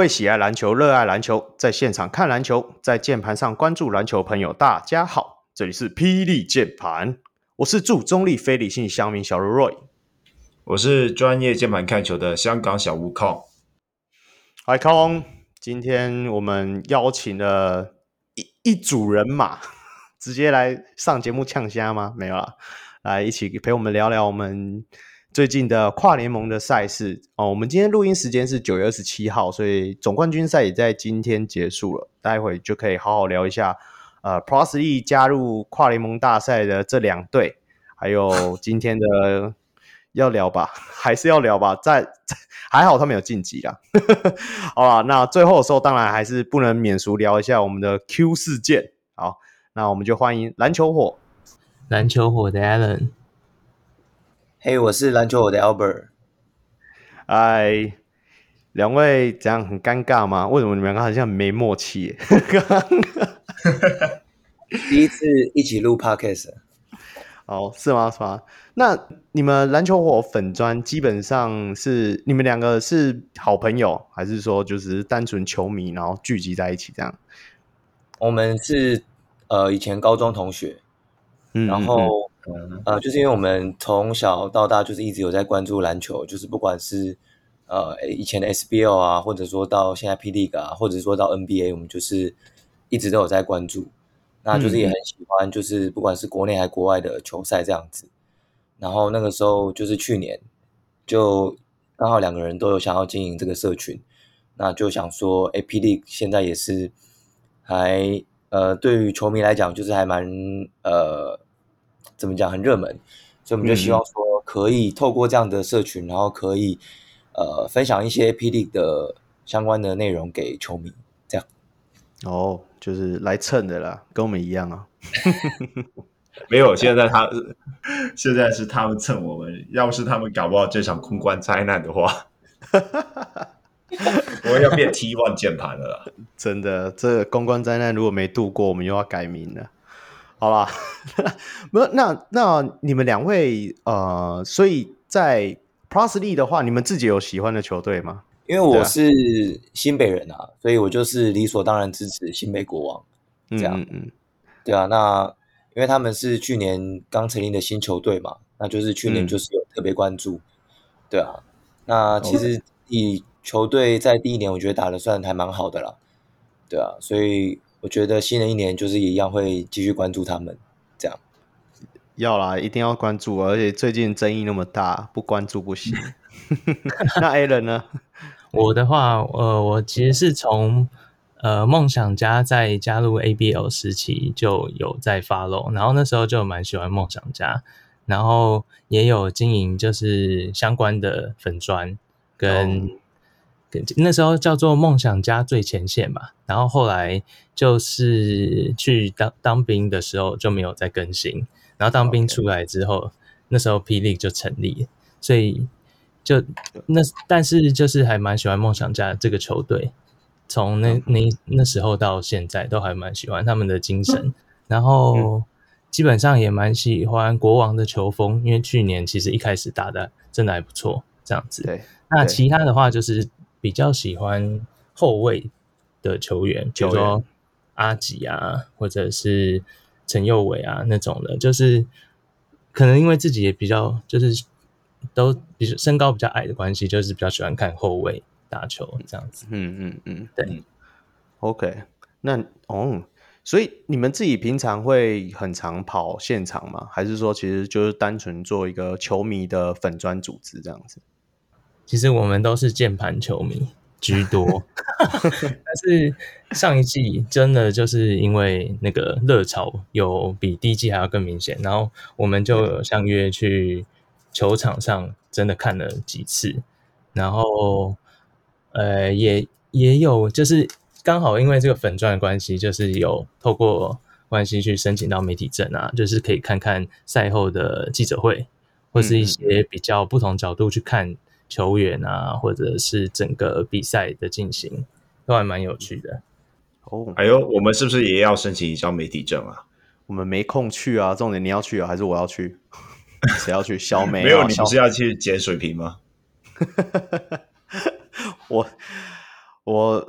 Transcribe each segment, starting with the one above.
各位喜爱篮球、热爱篮球，在现场看篮球，在键盘上关注篮球朋友，大家好，这里是霹雳键盘，我是驻中立非理性乡民小如 Roy，我是专业键盘看球的香港小悟空。嗨，空，今天我们邀请了一一组人马，直接来上节目呛虾吗？没有啦，来一起陪我们聊聊我们。最近的跨联盟的赛事哦，我们今天录音时间是九月二十七号，所以总冠军赛也在今天结束了。待会就可以好好聊一下，呃，Plus League 加入跨联盟大赛的这两队，还有 今天的要聊吧，还是要聊吧？在 还好他们有晋级啦。好吧，那最后的时候当然还是不能免俗聊一下我们的 Q 事件。好，那我们就欢迎篮球火，篮球火的 Allen。嘿，hey, 我是篮球火的 Albert。哎，两位这样很尴尬吗？为什么你们两个好像没默契？第一次一起录 Podcast，哦，是吗？是吗？那你们篮球火粉砖基本上是你们两个是好朋友，还是说就是单纯球迷，然后聚集在一起这样？我们是呃以前高中同学，嗯，然后。呃，就是因为我们从小到大就是一直有在关注篮球，就是不管是呃以前的 SBL 啊，或者说到现在 P League 啊，或者说到 NBA，我们就是一直都有在关注，那就是也很喜欢，就是不管是国内还是国外的球赛这样子。然后那个时候就是去年，就刚好两个人都有想要经营这个社群，那就想说，哎，P League 现在也是还呃对于球迷来讲就是还蛮呃。怎么讲很热门，所以我们就希望说可以透过这样的社群，嗯、然后可以呃分享一些 P League 的相关的内容给球迷，这样。哦，就是来蹭的啦，跟我们一样啊。没有，现在他 现在是他们蹭我们，要不是他们搞不好这场公关灾难的话，我要变 T One 键盘了啦。真的，这个公关灾难如果没度过，我们又要改名了。好吧，那那那你们两位呃，所以在 Plus 的话，你们自己有喜欢的球队吗？因为我是新北人啊，啊所以我就是理所当然支持新北国王。这样，嗯，嗯，对啊，那因为他们是去年刚成立的新球队嘛，那就是去年就是有特别关注。嗯、对啊，那其实以球队在第一年，我觉得打得算还蛮好的啦。对啊，所以。我觉得新的一年就是一样会继续关注他们，这样。要啦，一定要关注，而且最近争议那么大，不关注不行。那 Allen 呢？我的话，呃，我其实是从呃梦想家在加入 ABL 时期就有在 follow，然后那时候就蛮喜欢梦想家，然后也有经营就是相关的粉砖跟。哦那时候叫做梦想家最前线吧，然后后来就是去当当兵的时候就没有再更新，然后当兵出来之后.那时候 P League 就成立，所以就那但是就是还蛮喜欢梦想家这个球队，从那那那时候到现在都还蛮喜欢他们的精神，然后基本上也蛮喜欢国王的球风，因为去年其实一开始打的真的还不错，这样子。对，那其他的话就是。比较喜欢后卫的球员，比如说阿吉啊，或者是陈佑伟啊那种的，就是可能因为自己也比较就是都比身高比较矮的关系，就是比较喜欢看后卫打球这样子。嗯嗯嗯，对。OK，那哦，所以你们自己平常会很常跑现场吗？还是说其实就是单纯做一个球迷的粉砖组织这样子？其实我们都是键盘球迷居多，但是上一季真的就是因为那个热潮有比第一季还要更明显，然后我们就有相约去球场上真的看了几次，然后呃也也有就是刚好因为这个粉钻的关系，就是有透过关系去申请到媒体证啊，就是可以看看赛后的记者会，或是一些比较不同角度去看。球员啊，或者是整个比赛的进行，都还蛮有趣的。哦，哎呦，我们是不是也要申请一张媒体证啊？我们没空去啊。重点你要去啊，还是我要去？谁要去？小美、啊？没有，你不是要去捡水瓶吗？我我我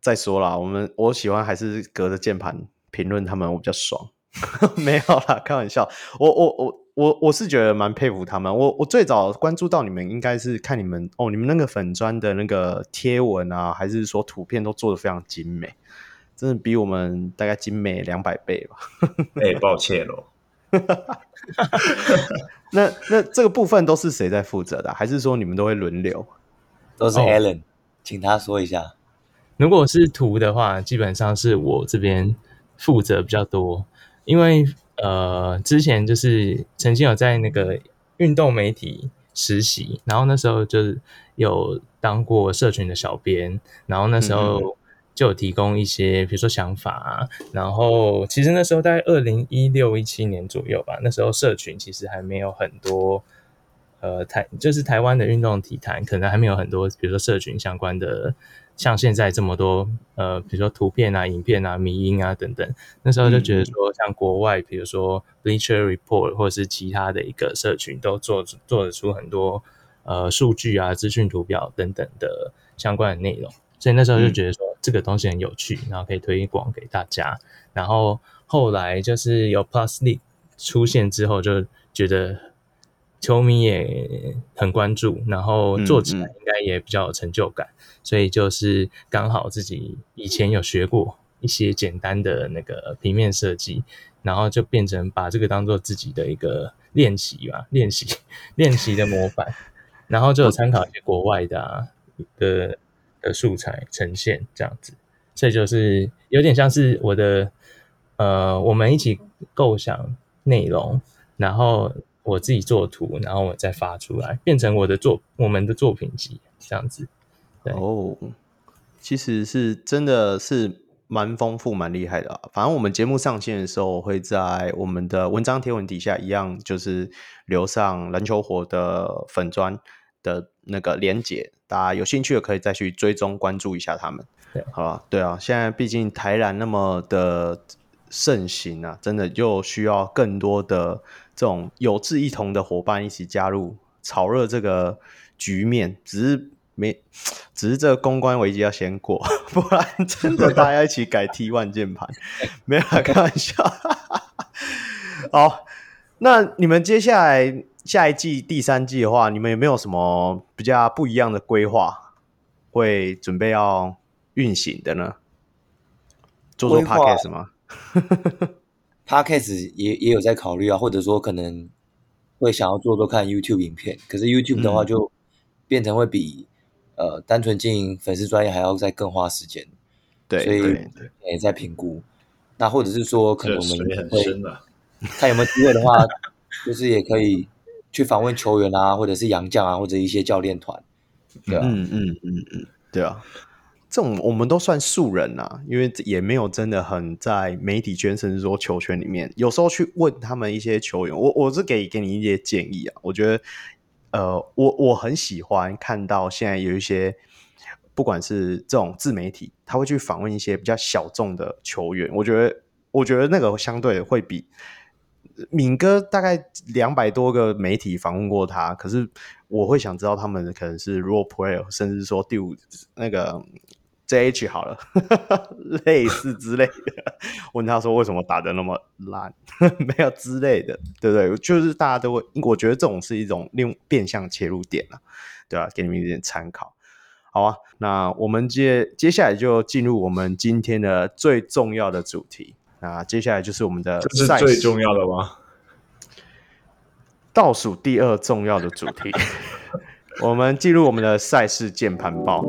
再说啦，我们我喜欢还是隔着键盘评论他们，我比较爽。没有啦，开玩笑。我我我我我是觉得蛮佩服他们。我我最早关注到你们，应该是看你们哦，你们那个粉砖的那个贴文啊，还是说图片都做的非常精美，真的比我们大概精美两百倍吧。哎、欸，抱歉 喽。那那这个部分都是谁在负责的？还是说你们都会轮流？都是 Alan，、哦、请他说一下。如果是图的话，基本上是我这边负责比较多。因为呃，之前就是曾经有在那个运动媒体实习，然后那时候就是有当过社群的小编，然后那时候就有提供一些比如说想法啊，然后其实那时候在二零一六一七年左右吧，那时候社群其实还没有很多，呃，台就是台湾的运动体坛可能还没有很多，比如说社群相关的。像现在这么多呃，比如说图片啊、影片啊、迷音啊等等，那时候就觉得说，像国外，比如说 Bleacher Report 或者是其他的一个社群，都做做得出很多呃数据啊、资讯图表等等的相关的内容，所以那时候就觉得说这个东西很有趣，然后可以推广给大家。然后后来就是有 Plus League 出现之后，就觉得球迷也很关注，然后做起来应该也比较有成就感。所以就是刚好自己以前有学过一些简单的那个平面设计，然后就变成把这个当做自己的一个练习吧，练习 练习的模板，然后就有参考一些国外的啊的的素材呈现这样子，所以就是有点像是我的呃，我们一起构想内容，然后我自己做图，然后我再发出来，变成我的作我们的作品集这样子。哦，其实是真的是蛮丰富、蛮厉害的啊。反正我们节目上线的时候，会在我们的文章贴文底下一样，就是留上篮球火的粉砖的那个连结，大家有兴趣的可以再去追踪关注一下他们。对，好吧，对啊，现在毕竟台篮那么的盛行啊，真的就需要更多的这种有志一同的伙伴一起加入，炒热这个局面。只是。没，只是这个公关危机要先过，不然真的大家一起改 T1 键盘，没有开玩笑。好，那你们接下来下一季第三季的话，你们有没有什么比较不一样的规划，会准备要运行的呢？做做 Podcast 吗 Podcast 也也有在考虑啊，或者说可能会想要做做看 YouTube 影片，可是 YouTube 的话就变成会比。呃，单纯经营粉丝专业还要再更花时间，对，所以也在评估。那或者是说，可能我们会看有没有机会的话，就是也可以去访问球员啊，或者是洋将啊，或者一些教练团，对啊，嗯嗯嗯嗯，对啊，这种我们都算素人啊，因为也没有真的很在媒体圈甚至说球圈里面，有时候去问他们一些球员，我我是给给你一些建议啊，我觉得。呃，我我很喜欢看到现在有一些，不管是这种自媒体，他会去访问一些比较小众的球员。我觉得，我觉得那个相对会比敏哥大概两百多个媒体访问过他，可是我会想知道他们可能是 role player，甚至说第五那个。JH 好了，类似之类的，问他说为什么打得那么烂，没有之类的，对不对？就是大家都会，我觉得这种是一种另变相切入点啊，对吧？给你们一点参考，好啊。那我们接接下来就进入我们今天的最重要的主题，那接下来就是我们的这是最重要的吗？倒数第二重要的主题，我们进入我们的赛事键盘报。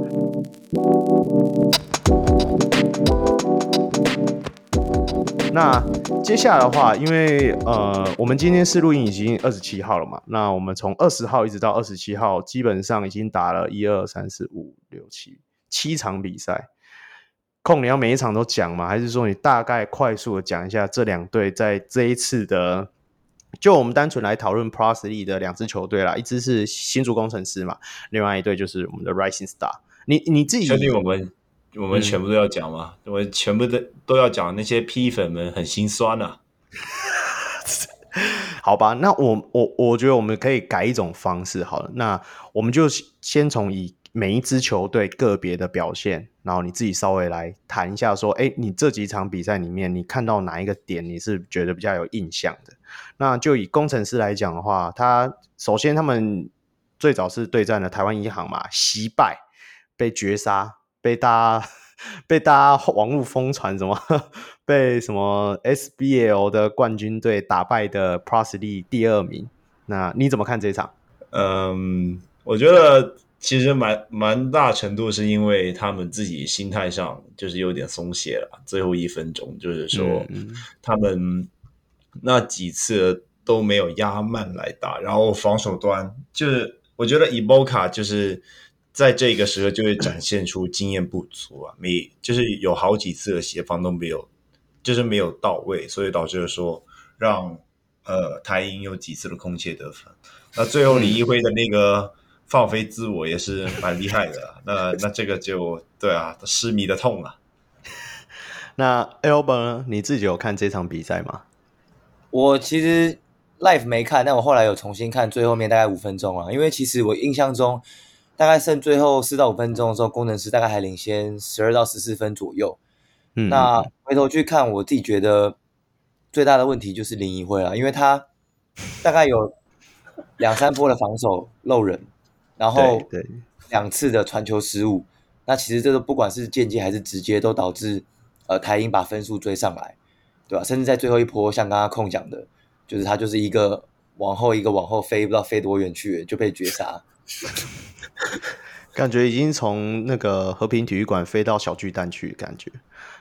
那接下来的话，因为呃，我们今天是录音已经二十七号了嘛，那我们从二十号一直到二十七号，基本上已经打了一二三四五六七七场比赛。控，你要每一场都讲吗？还是说你大概快速的讲一下这两队在这一次的？就我们单纯来讨论 Plus League 的两支球队啦，一支是新竹工程师嘛，另外一队就是我们的 Rising Star。你你自己确定我们？我们全部都要讲吗？嗯、我们全部都都要讲，那些 P 粉们很心酸啊。好吧，那我我我觉得我们可以改一种方式好了。那我们就先从以每一支球队个别的表现，然后你自己稍微来谈一下，说，哎，你这几场比赛里面，你看到哪一个点你是觉得比较有印象的？那就以工程师来讲的话，他首先他们最早是对战的台湾银行嘛，惜败被绝杀，被大家 被大家网络疯传什么 被什么 SBL 的冠军队打败的 Plus League 第二名，那你怎么看这场？嗯，我觉得其实蛮蛮大程度是因为他们自己心态上就是有点松懈了，最后一分钟就是说他们。那几次都没有压慢来打，然后防守端就是我觉得 Eboka 就是在这个时候就会展现出经验不足啊，没就是有好几次的协防都没有，就是没有到位，所以导致了说让呃台银有几次的空切得分。那最后李一辉的那个放飞自我也是蛮厉害的，那那这个就对啊，失迷的痛啊。那 Albert 呢？你自己有看这场比赛吗？我其实 live 没看，但我后来有重新看最后面大概五分钟啊，因为其实我印象中大概剩最后四到五分钟的时候，工程师大概还领先十二到十四分左右。嗯，那回头去看，我自己觉得最大的问题就是林怡辉了，因为他大概有两三波的防守漏人，然后两次的传球失误，那其实这个不管是间接还是直接，都导致呃台英把分数追上来。对吧？甚至在最后一波，像刚刚空讲的，就是他就是一个往后一个往后飞，不知道飞多远去，就被绝杀。感觉已经从那个和平体育馆飞到小巨蛋去，感觉。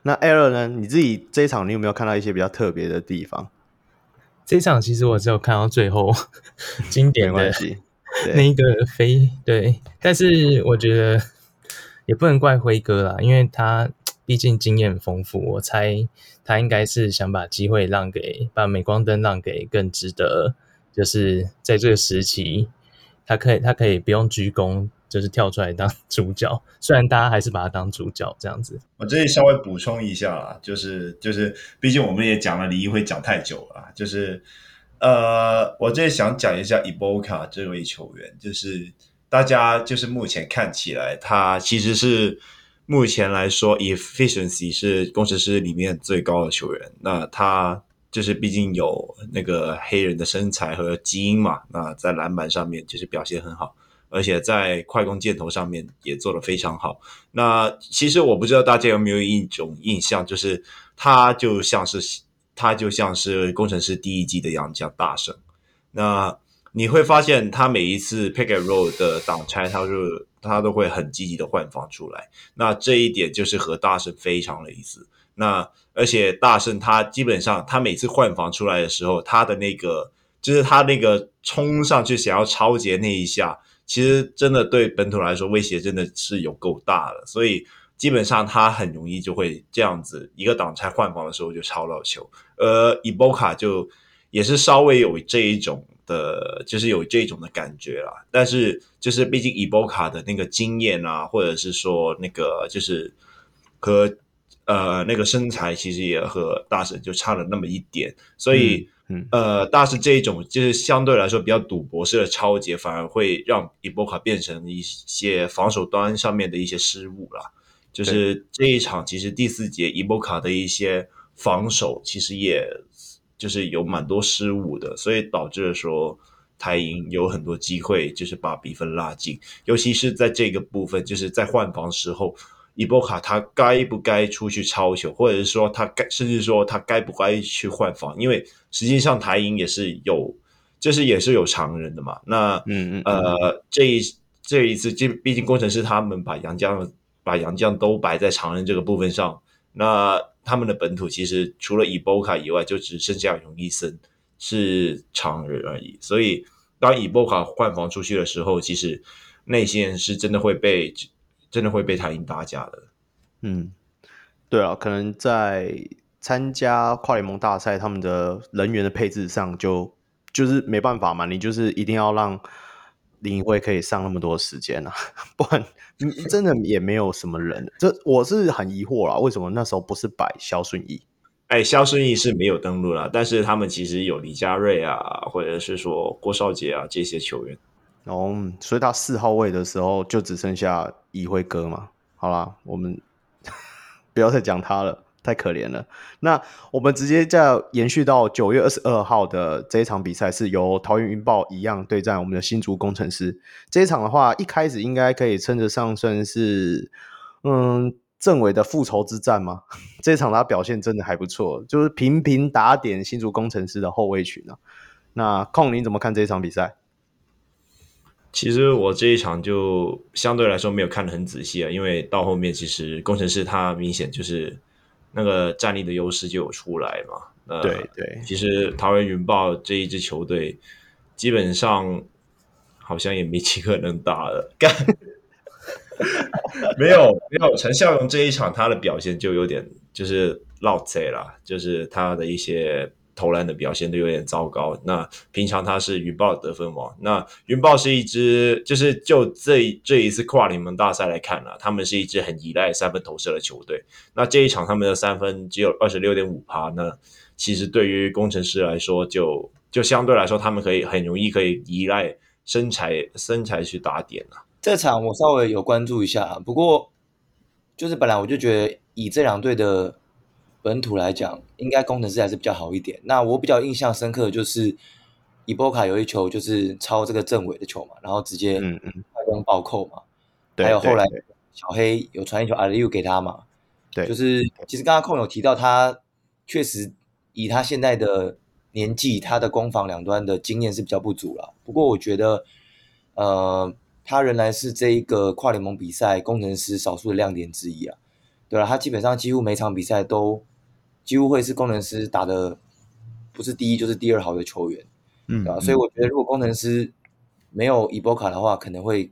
那 Aaron 呢？你自己这一场，你有没有看到一些比较特别的地方？这一场其实我只有看到最后 经典的那一个飞，对。但是我觉得也不能怪辉哥啦，因为他。毕竟经验丰富，我猜他应该是想把机会让给，把镁光灯让给更值得，就是在这个时期，他可以他可以不用鞠躬，就是跳出来当 主角。虽然大家还是把他当主角这样子。我这里稍微补充一下啦，就是就是，毕竟我们也讲了李一辉讲太久了，就是呃，我这里想讲一下 Iboka 这位球员，就是大家就是目前看起来他其实是。目前来说，efficiency 是工程师里面最高的球员。那他就是毕竟有那个黑人的身材和基因嘛。那在篮板上面就是表现很好，而且在快攻箭头上面也做得非常好。那其实我不知道大家有没有一种印象，就是他就像是他就像是工程师第一季的杨将大圣。那你会发现他每一次 pick and roll 的挡拆，他就。他都会很积极的换防出来，那这一点就是和大圣非常类似。那而且大圣他基本上他每次换防出来的时候，他的那个就是他那个冲上去想要超截那一下，其实真的对本土来说威胁真的是有够大的。所以基本上他很容易就会这样子一个挡拆换防的时候就超到球。而伊波卡就也是稍微有这一种。的，就是有这种的感觉啦，但是就是毕竟伊波卡的那个经验啊，或者是说那个就是和呃那个身材，其实也和大神就差了那么一点，所以嗯，嗯呃大神这一种就是相对来说比较赌博式的超节，反而会让伊波卡变成一些防守端上面的一些失误啦。就是这一场其实第四节伊波卡的一些防守其实也。就是有蛮多失误的，所以导致了说台银有很多机会，就是把比分拉近。尤其是在这个部分，就是在换防时候，伊波卡他该不该出去超球，或者是说他该，甚至说他该不该去换防？因为实际上台银也是有，就是也是有常人的嘛。那嗯嗯呃，这一这一次，这毕竟工程师他们把杨将把杨将都摆在常人这个部分上，那。他们的本土其实除了伊波卡以外，就只剩下永一森是常人而已。所以当伊波卡换防出去的时候，其实内线是真的会被真的会被他赢打假的。嗯，对啊，可能在参加跨联盟大赛，他们的人员的配置上就就是没办法嘛，你就是一定要让林辉可以上那么多时间啊，不然。真的也没有什么人，这我是很疑惑啦，为什么那时候不是摆肖顺义？哎，肖顺义是没有登录了，但是他们其实有李佳瑞啊，或者是说郭少杰啊这些球员。然后所以他四号位的时候就只剩下乙辉哥嘛。好啦，我们 不要再讲他了，太可怜了。那我们直接再延续到九月二十二号的这一场比赛，是由桃园云豹一样对战我们的新竹工程师。这一场的话，一开始应该可以称得上算是嗯政委的复仇之战吗？这一场他表现真的还不错，就是频频打点新竹工程师的后卫群啊。那控你怎么看这一场比赛？其实我这一场就相对来说没有看得很仔细啊，因为到后面其实工程师他明显就是那个战力的优势就有出来嘛。那对对，其实桃园云豹这一支球队基本上好像也没几个能打了，干没有没有陈孝勇这一场他的表现就有点就是落贼了，就是他的一些。投篮的表现都有点糟糕。那平常他是云豹的得分王。那云豹是一支，就是就这这一次跨联盟大赛来看啊，他们是一支很依赖三分投射的球队。那这一场他们的三分只有二十六点五趴，那其实对于工程师来说就，就就相对来说，他们可以很容易可以依赖身材身材去打点啊。这场我稍微有关注一下，不过就是本来我就觉得以这两队的。本土来讲，应该工程师还是比较好一点。那我比较印象深刻的就是伊波卡有一球就是抄这个郑伟的球嘛，然后直接嗯嗯快攻暴扣嘛。还有后来小黑有传一球阿里乌给他嘛。对，就是其实刚刚控有提到他确实以他现在的年纪，他的攻防两端的经验是比较不足了。不过我觉得，呃，他仍然是这一个跨联盟比赛工程师少数的亮点之一啊。对了，他基本上几乎每场比赛都。几乎会是工程师打的不是第一就是第二好的球员，嗯，对吧？所以我觉得如果工程师没有伊波卡的话，可能会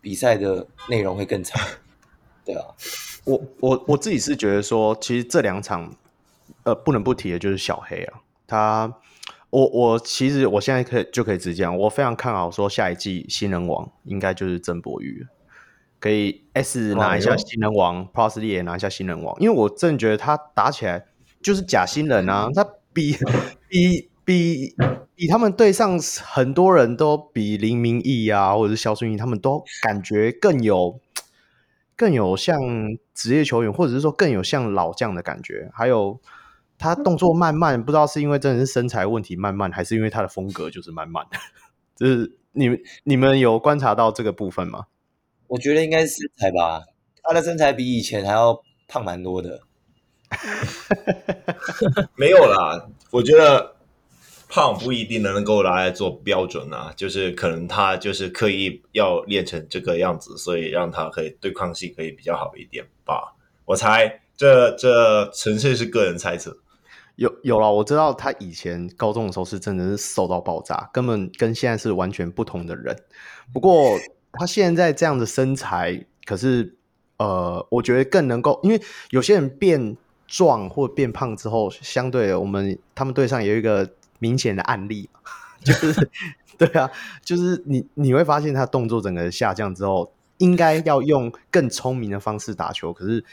比赛的内容会更差，对啊。我我我自己是觉得说，其实这两场呃不能不提的就是小黑啊，他我我其实我现在可以就可以直接讲，我非常看好说下一季新人王应该就是曾博宇，可以 S 拿一下新人王，哦，Plus 也拿一下新人王，因为我真的觉得他打起来。就是假新人啊，他比 比比比他们队上很多人都比林明义啊，或者是肖顺义，他们都感觉更有更有像职业球员，或者是说更有像老将的感觉。还有他动作慢慢，不知道是因为真的是身材问题慢慢，还是因为他的风格就是慢慢。就是你们你们有观察到这个部分吗？我觉得应该是身材吧，他的身材比以前还要胖蛮多的。没有啦，我觉得胖不一定能够拿来做标准啊，就是可能他就是刻意要练成这个样子，所以让他可以对抗性可以比较好一点吧。我猜这这纯粹是个人猜测。有有啦，我知道他以前高中的时候是真的是瘦到爆炸，根本跟现在是完全不同的人。不过他现在这样的身材，可是呃，我觉得更能够，因为有些人变。壮或变胖之后，相对的我们他们队上有一个明显的案例，就是 对啊，就是你你会发现他动作整个下降之后，应该要用更聪明的方式打球。可是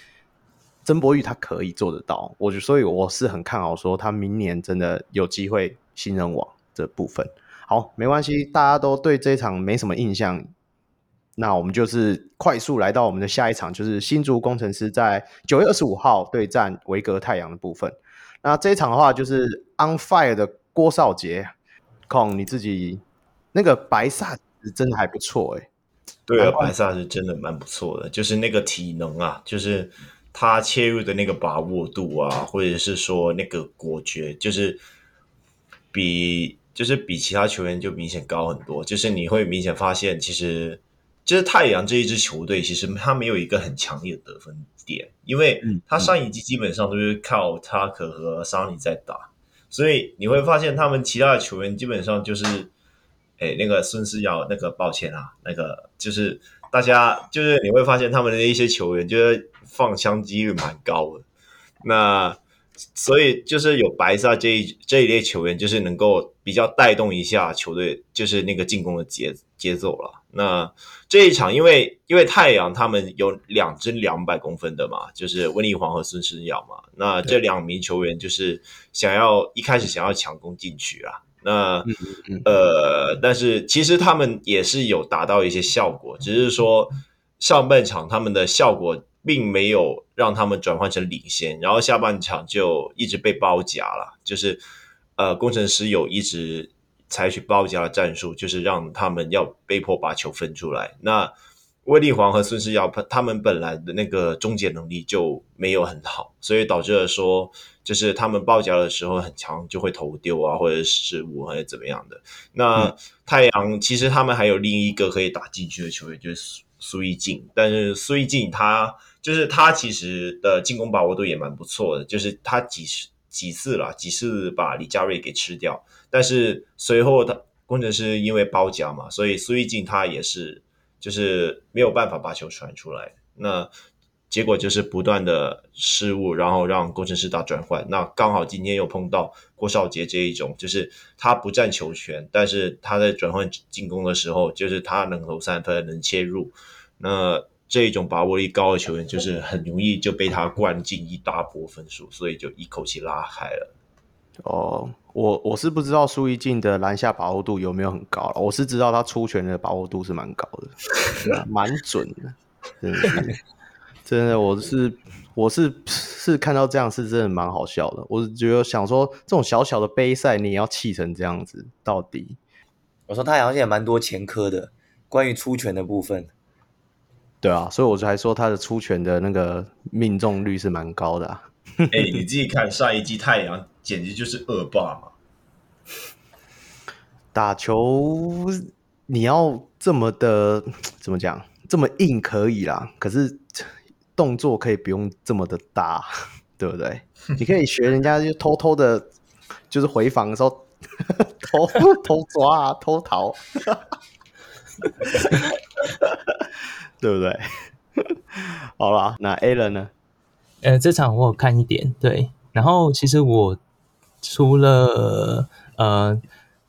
曾博玉他可以做得到，我就所以我是很看好说他明年真的有机会新人王这部分。好，没关系，大家都对这一场没什么印象。那我们就是快速来到我们的下一场，就是新竹工程师在九月二十五号对战维格太阳的部分。那这一场的话，就是 on fire 的郭少杰，控你自己那个白萨真的还不错哎、欸。对啊，白萨是真的蛮不错的，就是那个体能啊，就是他切入的那个把握度啊，或者是说那个果决，就是比就是比其他球员就明显高很多。就是你会明显发现，其实。就是太阳这一支球队，其实他没有一个很强烈的得分点，因为他上一季基本上都是靠塔克和桑尼在打，所以你会发现他们其他的球员基本上就是，哎，那个孙思尧，那个抱歉啊，那个就是大家就是你会发现他们的一些球员就是放枪几率蛮高的，那所以就是有白萨这一这一类球员，就是能够比较带动一下球队，就是那个进攻的节节奏了。那这一场，因为因为太阳他们有两支两百公分的嘛，就是温丽煌和孙思尧嘛。那这两名球员就是想要一开始想要强攻进去啊。那呃，但是其实他们也是有达到一些效果，只是说上半场他们的效果并没有让他们转换成领先，然后下半场就一直被包夹了，就是呃，工程师有一直采取包夹的战术，就是让他们要被迫把球分出来。那威力煌和孙世尧他们本来的那个终结能力就没有很好，所以导致了说，就是他们包夹的时候很强，就会投丢啊，或者是失误，或者怎么样的。那太阳其实他们还有另一个可以打进去的球员，就是苏苏一进。但是苏一进他就是他其实的进攻把握度也蛮不错的，就是他几十几次了，几次把李佳瑞给吃掉。但是随后他工程师因为包夹嘛，所以苏奕静他也是。就是没有办法把球传出来，那结果就是不断的失误，然后让工程师打转换。那刚好今天又碰到郭少杰这一种，就是他不占球权，但是他在转换进攻的时候，就是他能投三分，能切入。那这一种把握力高的球员，就是很容易就被他灌进一大波分数，所以就一口气拉开了。哦，我我是不知道苏奕晋的篮下把握度有没有很高，我是知道他出拳的把握度是蛮高的，蛮 准的，真的，真的，我是我是是看到这样是真的蛮好笑的。我是觉得想说，这种小小的杯赛你也要气成这样子，到底？我说他好像也蛮多前科的，关于出拳的部分。对啊，所以我就还说他的出拳的那个命中率是蛮高的啊。哎、欸，你自己看上一季太阳。简直就是恶霸嘛！打球你要这么的怎么讲？这么硬可以啦，可是动作可以不用这么的大，对不对？你可以学人家，就偷偷的，就是回防的时候 偷偷抓啊，偷逃，对不对？好啦，那 Alan 呢？呃，这场我有看一点，对，然后其实我。除了呃，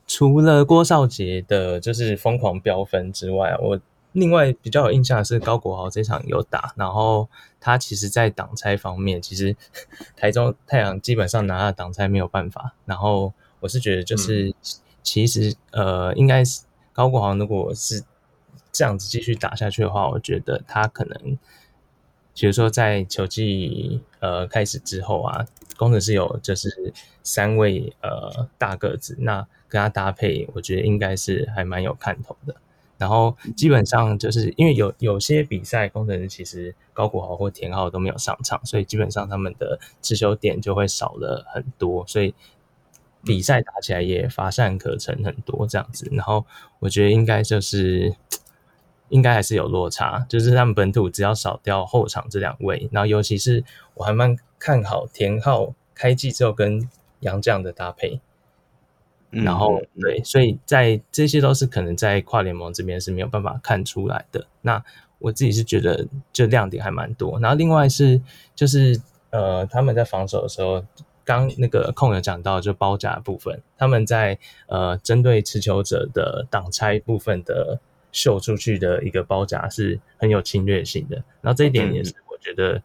除了郭少杰的，就是疯狂飙分之外，我另外比较有印象的是高国豪这场有打，然后他其实在挡拆方面，其实 台中太阳基本上拿他挡拆没有办法。然后我是觉得，就是、嗯、其实呃，应该是高国豪如果是这样子继续打下去的话，我觉得他可能。比如说，在球季呃开始之后啊，攻城狮有就是三位呃大个子，那跟他搭配，我觉得应该是还蛮有看头的。然后基本上就是因为有有些比赛，攻城狮其实高国豪或田浩都没有上场，所以基本上他们的持球点就会少了很多，所以比赛打起来也乏善可陈很多这样子。然后我觉得应该就是。应该还是有落差，就是他们本土只要少掉后场这两位，然后尤其是我还蛮看好田浩开季之后跟杨将的搭配，然后、嗯、对，所以在这些都是可能在跨联盟这边是没有办法看出来的。那我自己是觉得就亮点还蛮多，然后另外是就是呃他们在防守的时候，刚那个控有讲到就包夹部分，他们在呃针对持球者的挡拆部分的。秀出去的一个包夹是很有侵略性的，然后这一点也是我觉得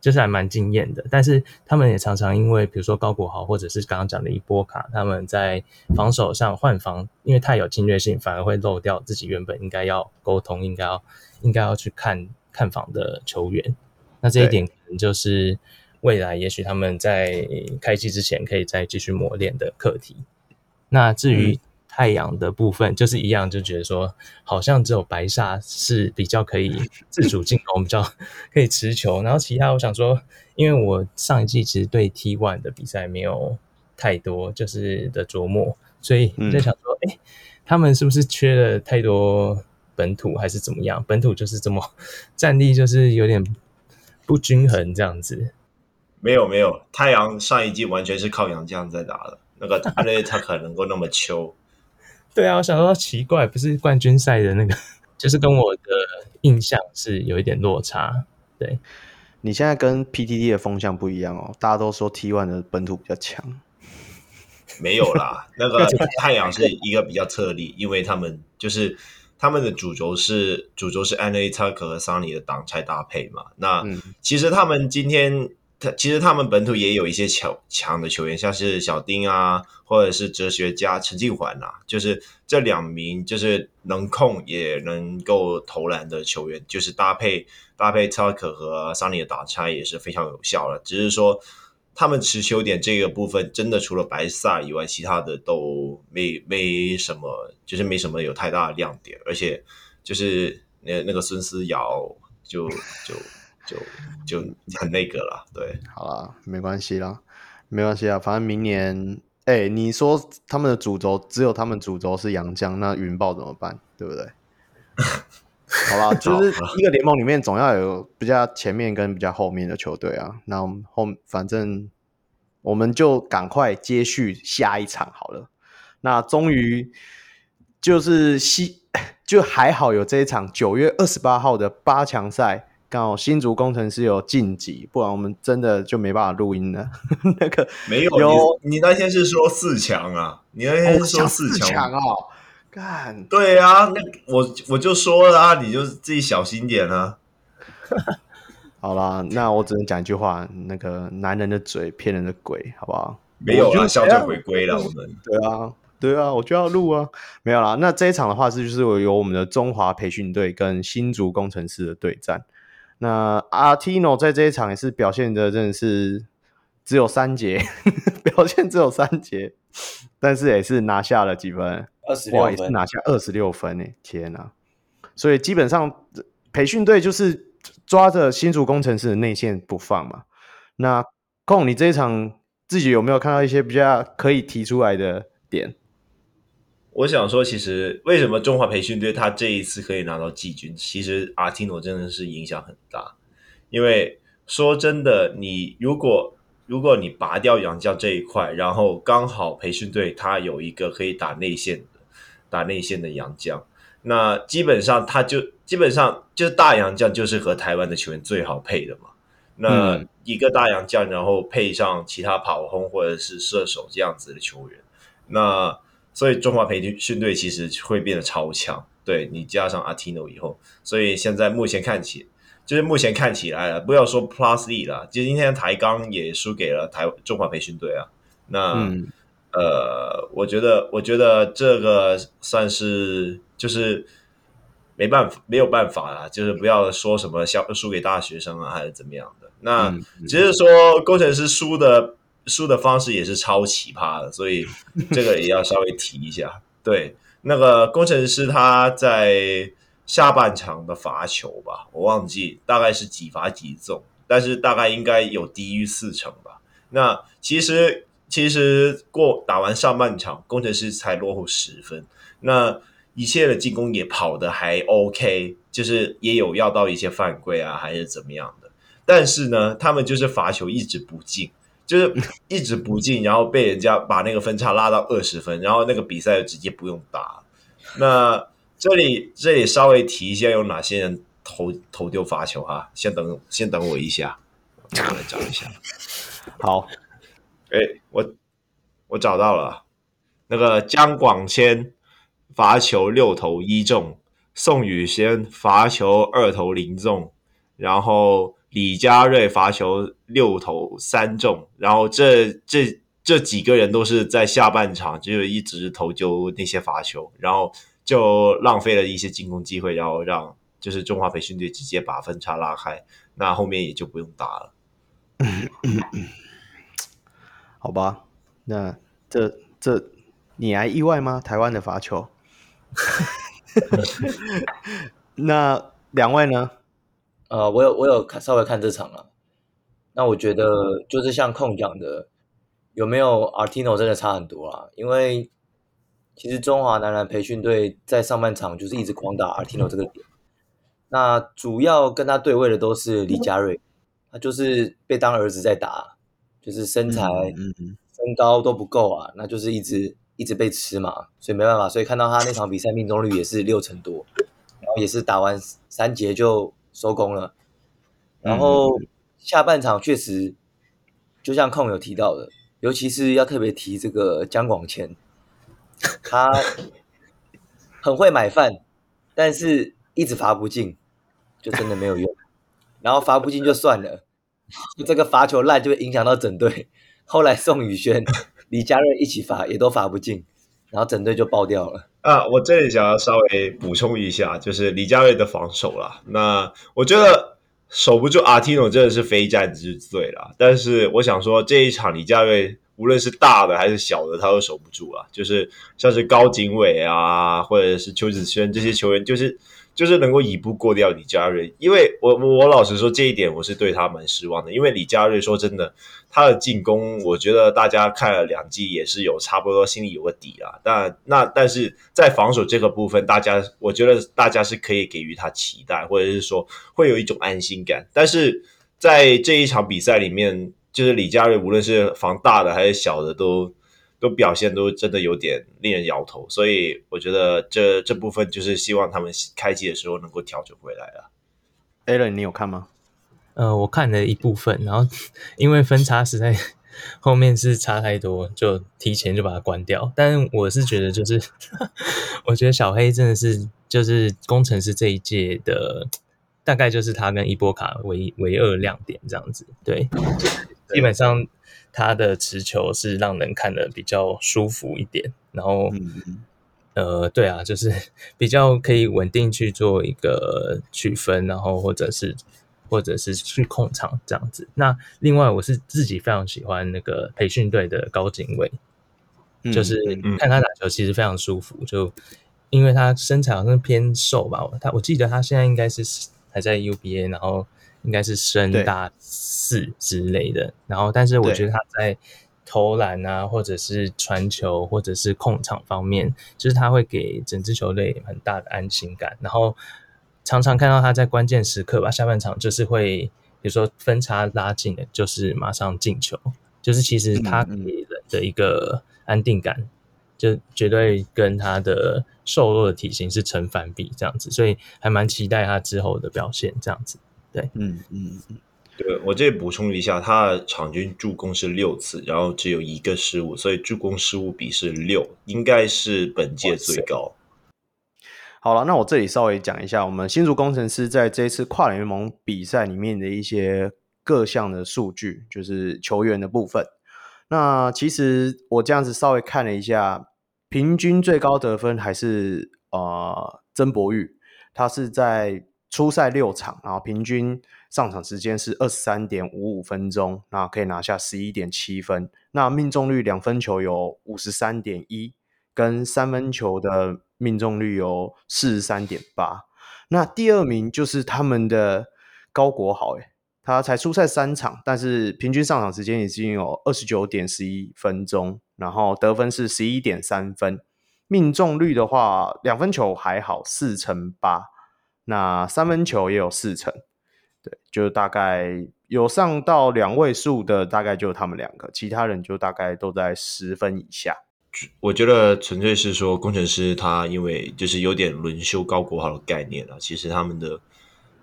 就是还蛮惊艳的。但是他们也常常因为比如说高国豪或者是刚刚讲的一波卡，他们在防守上换防，因为太有侵略性，反而会漏掉自己原本应该要沟通、应该要应该要去看看防的球员。那这一点可能就是未来也许他们在开季之前可以再继续磨练的课题。那至于、嗯太阳的部分就是一样，就觉得说好像只有白煞是比较可以自主进攻，比较可以持球。然后其他我想说，因为我上一季其实对 T One 的比赛没有太多就是的琢磨，所以我在想说，哎、嗯，他们是不是缺了太多本土，还是怎么样？本土就是这么战力就是有点不均衡这样子。没有没有，太阳上一季完全是靠洋将在打的，那个阿雷他可能够那么 秋。对啊，我想说奇怪，不是冠军赛的那个，就是跟我的印象是有一点落差。对，你现在跟 PTT 的风向不一样哦，大家都说 T1 的本土比较强，没有啦，那个太阳是一个比较特例，因为他们就是他们的主轴是主轴是 Anthony Tucker 和 Sonny 的挡拆搭配嘛。那其实他们今天他其实他们本土也有一些强强的球员，像是小丁啊，或者是哲学家陈静环啊，就是这两名就是能控也能够投篮的球员，就是搭配搭配 Tucker 和桑尼的打拆也是非常有效的。只是说他们持球点这个部分，真的除了白萨以外，其他的都没没什么，就是没什么有太大的亮点，而且就是那那个孙思尧就就。就就很那个了，对，好啦，没关系啦，没关系啊，反正明年，哎、欸，你说他们的主轴只有他们主轴是阳江，那云豹怎么办？对不对？好吧，就是一个联盟里面总要有比较前面跟比较后面的球队啊。那我们后反正我们就赶快接续下一场好了。那终于就是西，就还好有这一场九月二十八号的八强赛。刚好新竹工程师有晋级，不然我们真的就没办法录音了。那个没有，有你，你那天是说四强啊？你那天是说四强哦？干，对啊，那我我就说了啊，你就自己小心点啊。好啦，那我只能讲一句话：那个男人的嘴骗人的鬼，好不好？没有啊，校正回归了，我们 对啊，对啊，我就要录啊。没有啦，那这一场的话是就是有我们的中华培训队跟新竹工程师的对战。那阿提诺在这一场也是表现的真的是只有三节，表现只有三节，但是也是拿下了几分，二十六分，也是拿下二十六分诶，天哪！所以基本上培训队就是抓着新竹工程师的内线不放嘛。那控，你这一场自己有没有看到一些比较可以提出来的点？我想说，其实为什么中华培训队他这一次可以拿到季军？其实阿提诺真的是影响很大。因为说真的，你如果如果你拔掉杨将这一块，然后刚好培训队他有一个可以打内线的打内线的杨将，那基本上他就基本上就是大洋将就是和台湾的球员最好配的嘛。那一个大洋将，然后配上其他跑轰或者是射手这样子的球员，那。所以中华培训队其实会变得超强，对，你加上阿提诺以后，所以现在目前看起，就是目前看起来了，不要说 Plus E 了，就今天台钢也输给了台中华培训队啊。那、嗯、呃，我觉得，我觉得这个算是就是没办法，没有办法啦，就是不要说什么输输给大学生啊，还是怎么样的。那只是说工程师输的。输的方式也是超奇葩的，所以这个也要稍微提一下。对，那个工程师他在下半场的罚球吧，我忘记大概是几罚几中，但是大概应该有低于四成吧。那其实其实过打完上半场，工程师才落后十分，那一切的进攻也跑得还 OK，就是也有要到一些犯规啊，还是怎么样的。但是呢，他们就是罚球一直不进。就是一直不进，然后被人家把那个分差拉到二十分，然后那个比赛就直接不用打。那这里这里稍微提一下，有哪些人投投丢罚球哈？先等先等我一下，我来找一下。好，哎，我我找到了，那个姜广谦罚球六投一中，宋宇轩罚球二投零中，然后。李佳瑞罚球六投三中，然后这这这几个人都是在下半场就一直投丢那些罚球，然后就浪费了一些进攻机会，然后让就是中华培训队直接把分差拉开，那后面也就不用打了。好吧，那这这你还意外吗？台湾的罚球？那两位呢？呃，我有我有看稍微看这场了，那我觉得就是像控讲的，有没有 Artino 真的差很多啊？因为其实中华男篮培训队在上半场就是一直狂打 Artino 这个点，那主要跟他对位的都是李佳瑞，他就是被当儿子在打，就是身材、身高都不够啊，那就是一直一直被吃嘛，所以没办法，所以看到他那场比赛命中率也是六成多，然后也是打完三节就。收工了，然后下半场确实就像控有提到的，尤其是要特别提这个姜广谦，他 很会买饭，但是一直罚不进，就真的没有用。然后罚不进就算了，这个罚球烂就会影响到整队。后来宋宇轩、李佳瑞一起罚，也都罚不进，然后整队就爆掉了。啊，我这里想要稍微补充一下，就是李佳瑞的防守啦。那我觉得守不住阿提诺真的是非战之罪啦。但是我想说，这一场李佳瑞无论是大的还是小的，他都守不住啊。就是像是高景伟啊，或者是邱子轩这些球员，就是。就是能够一步过掉李佳瑞，因为我我老实说这一点我是对他蛮失望的。因为李佳瑞说真的，他的进攻，我觉得大家看了两季也是有差不多心里有个底啊。但那但是在防守这个部分，大家我觉得大家是可以给予他期待，或者是说会有一种安心感。但是在这一场比赛里面，就是李佳瑞无论是防大的还是小的都。都表现都真的有点令人摇头，所以我觉得这这部分就是希望他们开机的时候能够调整回来了。Alan，你有看吗？呃，我看了一部分，然后因为分差实在 后面是差太多，就提前就把它关掉。但我是觉得，就是 我觉得小黑真的是就是工程师这一届的，大概就是他跟伊波卡唯唯二亮点这样子。对，基本上。他的持球是让人看得比较舒服一点，然后，嗯、呃，对啊，就是 比较可以稳定去做一个取分，然后或者是或者是去控场这样子。那另外，我是自己非常喜欢那个培训队的高景伟，嗯、就是看他打球其实非常舒服，就因为他身材好像偏瘦吧，他我记得他现在应该是还在 UBA，然后。应该是升大四之类的，然后，但是我觉得他在投篮啊，或者是传球，或者是控场方面，就是他会给整支球队很大的安心感。然后常常看到他在关键时刻吧，下半场就是会，比如说分差拉近了，就是马上进球，就是其实他给人的一个安定感，就绝对跟他的瘦弱的体型是成反比这样子，所以还蛮期待他之后的表现这样子。对，嗯嗯嗯，对，我这里补充一下，他场均助攻是六次，然后只有一个失误，所以助攻失误比是六，应该是本届最高。好了，那我这里稍微讲一下，我们新竹工程师在这一次跨联盟比赛里面的一些各项的数据，就是球员的部分。那其实我这样子稍微看了一下，平均最高得分还是呃曾博玉，他是在。初赛六场，然后平均上场时间是二十三点五五分钟，那可以拿下十一点七分。那命中率两分球有五十三点一，跟三分球的命中率有四十三点八。那第二名就是他们的高国豪，诶，他才出赛三场，但是平均上场时间已经有二十九点十一分钟，然后得分是十一点三分。命中率的话，两分球还好，四成八。那三分球也有四成，对，就大概有上到两位数的，大概就他们两个，其他人就大概都在十分以下。我觉得纯粹是说工程师他因为就是有点轮休高国豪的概念了，其实他们的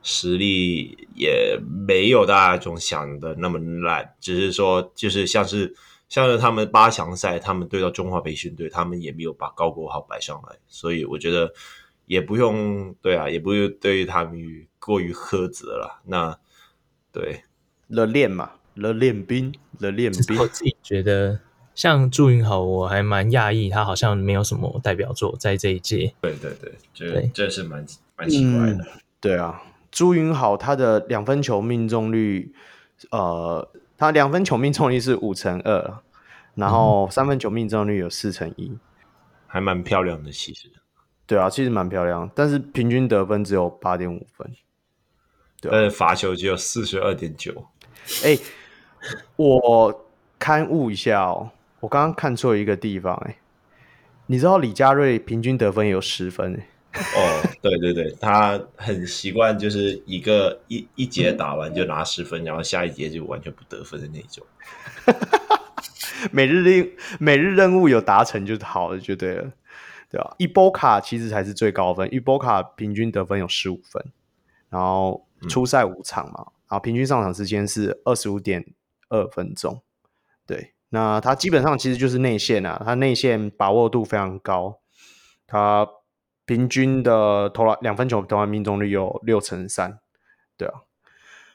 实力也没有大家总想的那么烂，只是说就是像是像是他们八强赛，他们对到中华培训队，他们也没有把高国豪摆上来，所以我觉得。也不用对啊，也不用对于他们过于苛责了。那对了练嘛，了练兵，了练兵。我自己觉得，像朱云豪，我还蛮讶异，他好像没有什么代表作在这一届。对对对，这这是蛮蛮奇怪的。嗯。对啊，朱云豪他的两分球命中率，呃，他两分球命中率是五成二，然后三分球命中率有四成一，还蛮漂亮的，其实。对啊，其实蛮漂亮，但是平均得分只有八点五分，对、罚球只有四十二点九。哎，我勘误一下哦，我刚刚看错一个地方，哎，你知道李佳瑞平均得分有十分？哎，哦，对对对，他很习惯就是一个一一节打完就拿十分，然后下一节就完全不得分的那种。每日令每日任务有达成就好了，就对了。对啊，伊波卡其实才是最高分，伊波卡平均得分有十五分，然后初赛五场嘛，嗯、然后平均上场时间是二十五点二分钟。对，那他基本上其实就是内线啊，他内线把握度非常高，他平均的投篮两分球投篮命中率有六成三。对啊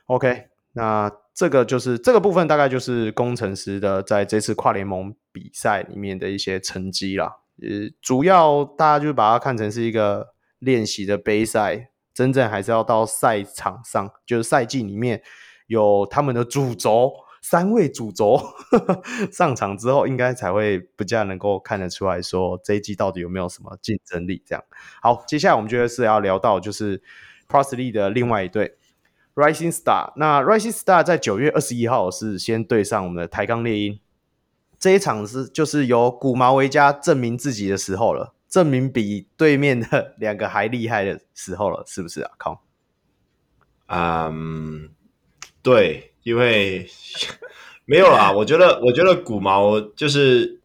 ，OK，那这个就是这个部分，大概就是工程师的在这次跨联盟比赛里面的一些成绩啦。呃，主要大家就把它看成是一个练习的杯赛，真正还是要到赛场上，就是赛季里面有他们的主轴。三位主轴 上场之后，应该才会比较能够看得出来说这一季到底有没有什么竞争力。这样好，接下来我们就是要聊到就是 p r o s l e y 的另外一队 Rising Star。那 Rising Star 在九月二十一号是先对上我们的台钢猎鹰，这一场是就是由古毛维加证明自己的时候了，证明比对面的两个还厉害的时候了，是不是啊？康，嗯，对。因为没有啦，我觉得，我觉得古毛就是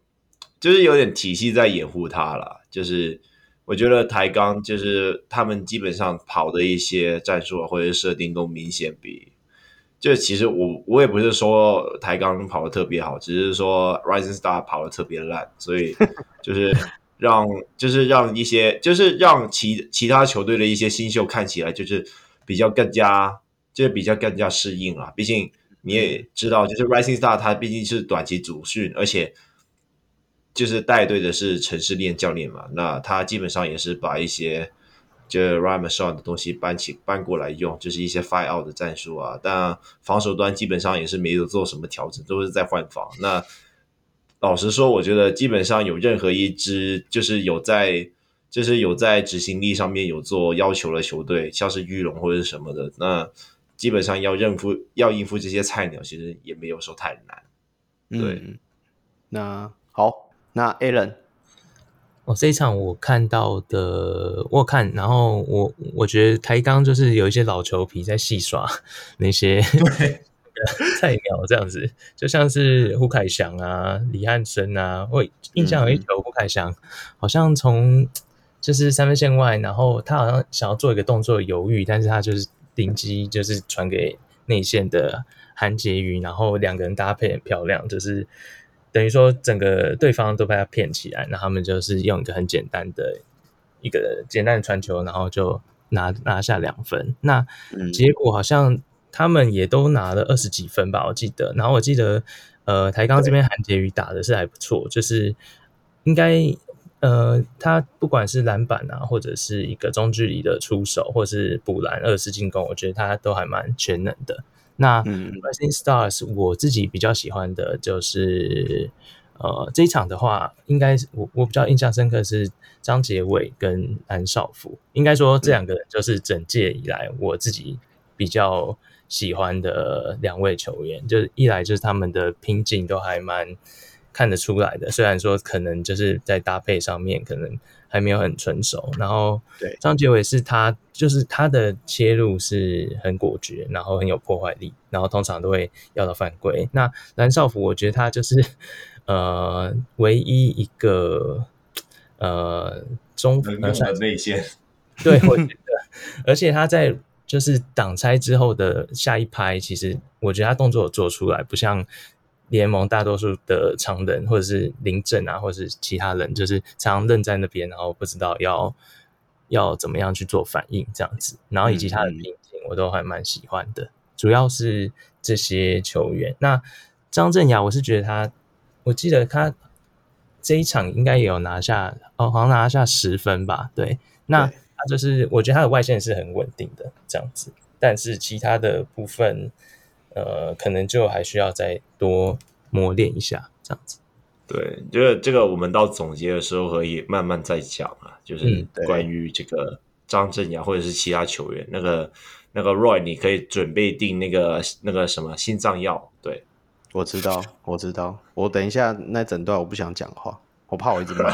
就是有点体系在掩护他了。就是我觉得台钢就是他们基本上跑的一些战术或者是设定都明显比，就其实我我也不是说台钢跑的特别好，只是说 Rising Star 跑的特别烂，所以 就是让就是让一些就是让其其他球队的一些新秀看起来就是比较更加。就是比较更加适应了，毕竟你也知道，就是 Rising Star 他毕竟是短期组训，而且就是带队的是城市链教练嘛，那他基本上也是把一些就 Ryan McShaw 的东西搬起搬过来用，就是一些 fire Out 的战术啊，但防守端基本上也是没有做什么调整，都是在换防。那老实说，我觉得基本上有任何一支就是有在就是有在执行力上面有做要求的球队，像是玉龙或者是什么的，那。基本上要应付要应付这些菜鸟，其实也没有说太难。对，嗯、那好，那 Alan，我、哦、这一场我看到的，我看，然后我我觉得台钢就是有一些老球皮在戏耍那些对 菜鸟这样子，就像是胡凯翔啊、李汉生啊，我印象有一球胡凯翔好像从就是三分线外，然后他好像想要做一个动作犹豫，但是他就是。灵机就是传给内线的韩杰瑜，然后两个人搭配很漂亮，就是等于说整个对方都被他骗起来，那他们就是用一个很简单的一个简单的传球，然后就拿拿下两分。那结果好像他们也都拿了二十几分吧，我记得。然后我记得呃台钢这边韩杰宇打的是还不错，就是应该。呃，他不管是篮板啊，或者是一个中距离的出手，或是补篮、二次进攻，我觉得他都还蛮全能的。那 Rising Stars 我自己比较喜欢的就是，呃，这一场的话，应该我我比较印象深刻是张杰伟跟安少福，应该说这两个人就是整届以来我自己比较喜欢的两位球员，就是一来就是他们的拼劲都还蛮。看得出来的，虽然说可能就是在搭配上面可能还没有很成熟，然后对张杰伟是他就是他的切入是很果决，然后很有破坏力，然后通常都会要到犯规。那蓝少福我觉得他就是 呃唯一一个呃中能用的内线，对，我觉得，而且他在就是挡拆之后的下一拍，其实我觉得他动作有做出来，不像。联盟大多数的常人，或者是林振啊，或者是其他人，就是常常愣在那边，然后不知道要要怎么样去做反应这样子。然后以及他的拼劲，我都还蛮喜欢的。嗯、主要是这些球员。那张镇雅，我是觉得他，我记得他这一场应该也有拿下，哦，好像拿下十分吧？对。那他就是，我觉得他的外线是很稳定的这样子，但是其他的部分。呃，可能就还需要再多磨练一下，这样子。对，就是这个，我们到总结的时候可以慢慢再讲啊。就是关于这个张镇阳或者是其他球员，那个那个 Roy，你可以准备订那个那个什么心脏药。对，我知道，我知道。我等一下那整段我不想讲话，我怕我一直骂。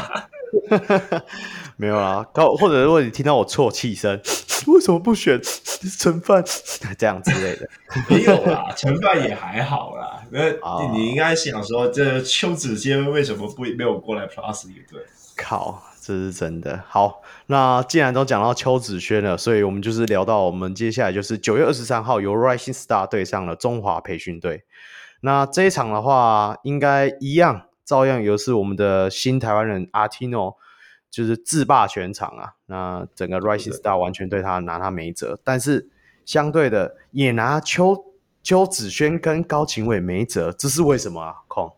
没有啊，或者如果你听到我啜泣声，为什么不选陈范 这样之类的？没有啦，陈范也还好啦。那你应该想说，这邱子轩为什么不没有过来 Plus 一队？靠，这是真的。好，那既然都讲到邱子轩了，所以我们就是聊到我们接下来就是九月二十三号由 Rising Star 对上了中华培训队。那这一场的话，应该一样。照样又是我们的新台湾人阿提诺，就是自霸全场啊！那整个 Rising Star 完全对他拿他没辙，但是相对的也拿邱邱子轩跟高景伟没辙，这是为什么啊？空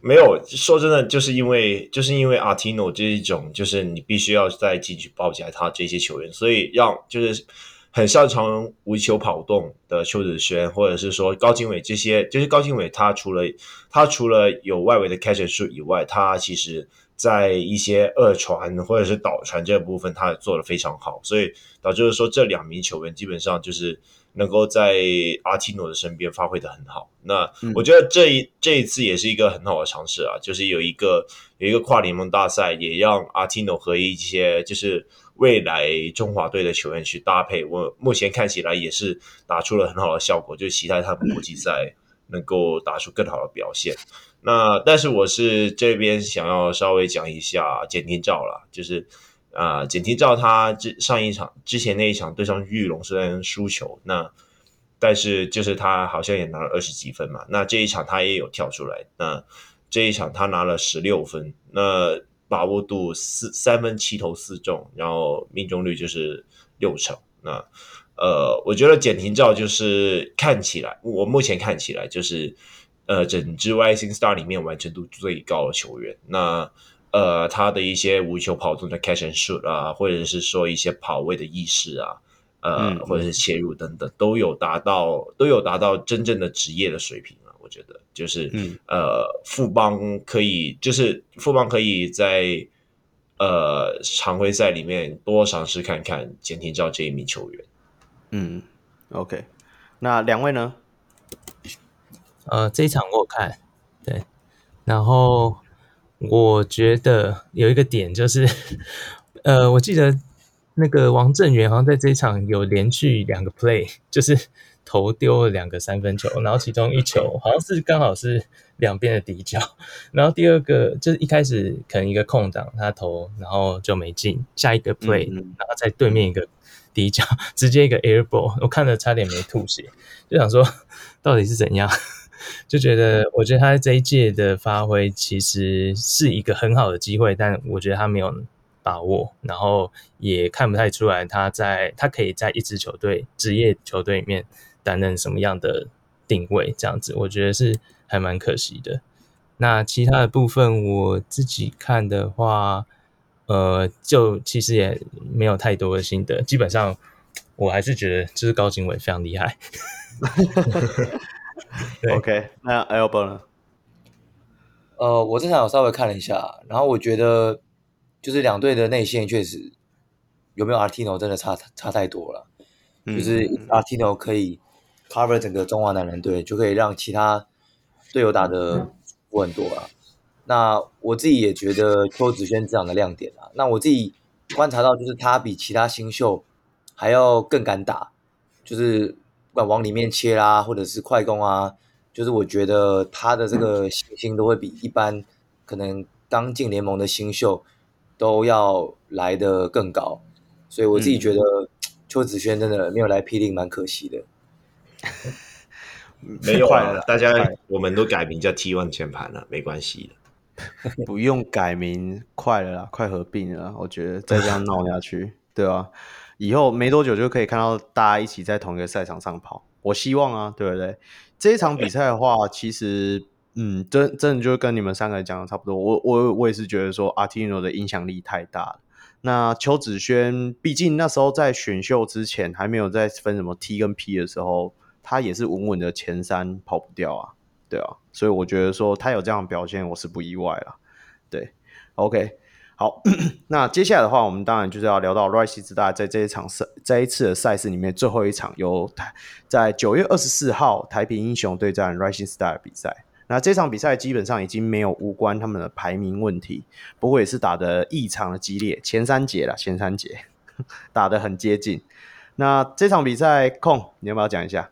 没有说真的，就是因为就是因为阿提诺这一种，就是你必须要再进去包夹他这些球员，所以让就是很擅长无球跑动的邱子轩，或者是说高景伟这些，就是高景伟他除了他除了有外围的 catch and shoot 以外，他其实。在一些二传或者是导传这个部分，他也做的非常好，所以导致说这两名球员基本上就是能够在阿提诺的身边发挥的很好。那我觉得这一这一次也是一个很好的尝试啊，就是有一个有一个跨联盟大赛，也让阿提诺和一些就是未来中华队的球员去搭配。我目前看起来也是打出了很好的效果，就期待他们国际赛能够打出更好的表现。那但是我是这边想要稍微讲一下简廷照啦，就是啊、呃，简廷照他之上一场之前那一场对上玉龙虽然输球，那但是就是他好像也拿了二十几分嘛。那这一场他也有跳出来，那这一场他拿了十六分，那把握度四三分七投四中，然后命中率就是六成。那呃，我觉得简廷照就是看起来，我目前看起来就是。呃，整支 Rising Star 里面完成度最高的球员，那呃，他的一些无球跑动的 catch and shoot 啊，或者是说一些跑位的意识啊，呃，嗯、或者是切入等等，都有达到都有达到真正的职业的水平啊。我觉得就是，嗯、呃，富邦可以，就是富邦可以在呃常规赛里面多尝试看看简廷照这一名球员。嗯，OK，那两位呢？呃，这一场我有看，对，然后我觉得有一个点就是，呃，我记得那个王正源好像在这一场有连续两个 play，就是投丢了两个三分球，然后其中一球好像是刚好是两边的底角，然后第二个就是一开始可能一个空档他投，然后就没进，下一个 play，然后在对面一个底角 直接一个 air ball，我看了差点没吐血，就想说到底是怎样。就觉得，我觉得他在这一届的发挥其实是一个很好的机会，但我觉得他没有把握，然后也看不太出来他在他可以在一支球队、职业球队里面担任什么样的定位，这样子，我觉得是还蛮可惜的。那其他的部分我自己看的话，呃，就其实也没有太多的心得，基本上我还是觉得就是高景伟非常厉害。OK，那 Albert 呢？呃，我这场有稍微看了一下，然后我觉得就是两队的内线确实有没有 Artino 真的差差太多了。嗯、就是 Artino 可以 cover 整个中华男篮队，就可以让其他队友打得不很多了。嗯、那我自己也觉得邱子轩这场的亮点啊，那我自己观察到就是他比其他新秀还要更敢打，就是。不管往里面切啦，或者是快攻啊，就是我觉得他的这个信心都会比一般可能刚进联盟的新秀都要来的更高，所以我自己觉得邱子轩真的没有来霹雳蛮可惜的。没有啊，大家我们都改名叫 T One 前盘了，没关系的。不用改名，快了啦，快合并了啦，我觉得再这样闹下去，对吧？以后没多久就可以看到大家一起在同一个赛场上跑，我希望啊，对不对？这一场比赛的话，其实，嗯，真真的就跟你们三个人讲的差不多。我我我也是觉得说，阿提诺的影响力太大了。那邱子轩，毕竟那时候在选秀之前还没有在分什么 T 跟 P 的时候，他也是稳稳的前三跑不掉啊，对啊。所以我觉得说他有这样的表现，我是不意外了。对，OK。好，那接下来的话，我们当然就是要聊到 Rising Star 在这一场赛，这一次的赛事里面最后一场，有台在九月二十四号台平英雄对战 Rising Star 的比赛。那这场比赛基本上已经没有无关他们的排名问题，不过也是打得异常的激烈，前三节了，前三节打得很接近。那这场比赛，空你要不要讲一下？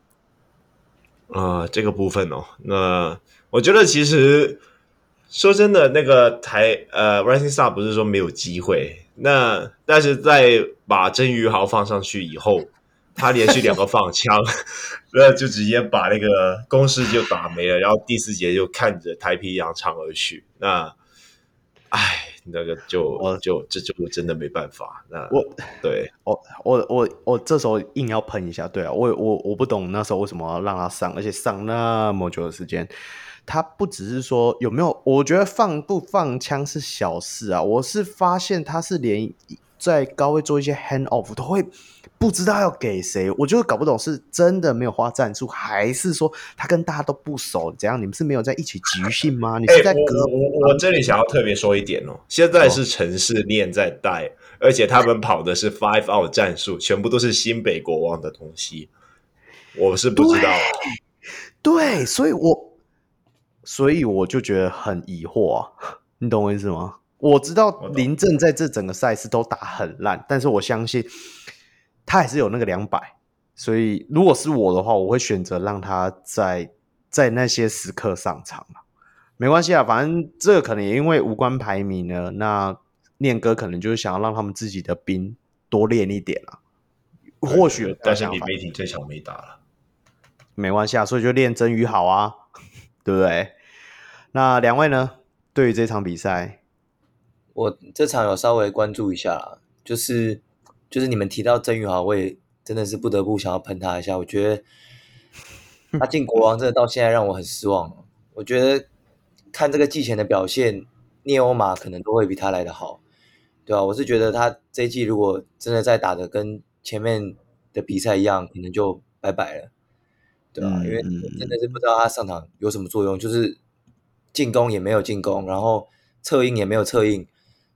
呃，这个部分哦，那我觉得其实。说真的，那个台呃，Rising Star 不是说没有机会，那但是在把曾宇豪放上去以后，他连续两个放枪，那就直接把那个攻势就打没了，然后第四节就看着台皮扬长而去。那，唉，那个就我就这就真的没办法。那我对我我我我这时候硬要喷一下，对啊，我我我不懂那时候为什么要让他上，而且上那么久的时间。他不只是说有没有，我觉得放不放枪是小事啊。我是发现他是连在高位做一些 hand off 都会不知道要给谁，我就搞不懂是真的没有花战术，还是说他跟大家都不熟？怎样？你们是没有在一起集训吗？你是在隔？欸、我我，我这里想要特别说一点哦，现在是城市链在带，而且他们跑的是 five out 战术，全部都是新北国王的东西，我是不知道。对，所以我。所以我就觉得很疑惑啊，你懂我意思吗？我知道林政在这整个赛事都打很烂，但是我相信他还是有那个两百。所以如果是我的话，我会选择让他在在那些时刻上场。没关系啊，反正这个可能也因为无关排名呢。那念哥可能就是想要让他们自己的兵多练一点啊。或许，但是李梅婷这场没打了，没关系啊，所以就练真鱼好啊，对不对？那两位呢？对于这场比赛，我这场有稍微关注一下，就是就是你们提到曾宇豪，我也真的是不得不想要喷他一下。我觉得他进国王，真的到现在让我很失望。我觉得看这个季前的表现，聂欧马可能都会比他来的好，对吧？我是觉得他这一季如果真的再打的跟前面的比赛一样，可能就拜拜了，对吧？因为真的是不知道他上场有什么作用，就是。进攻也没有进攻，然后策应也没有策应，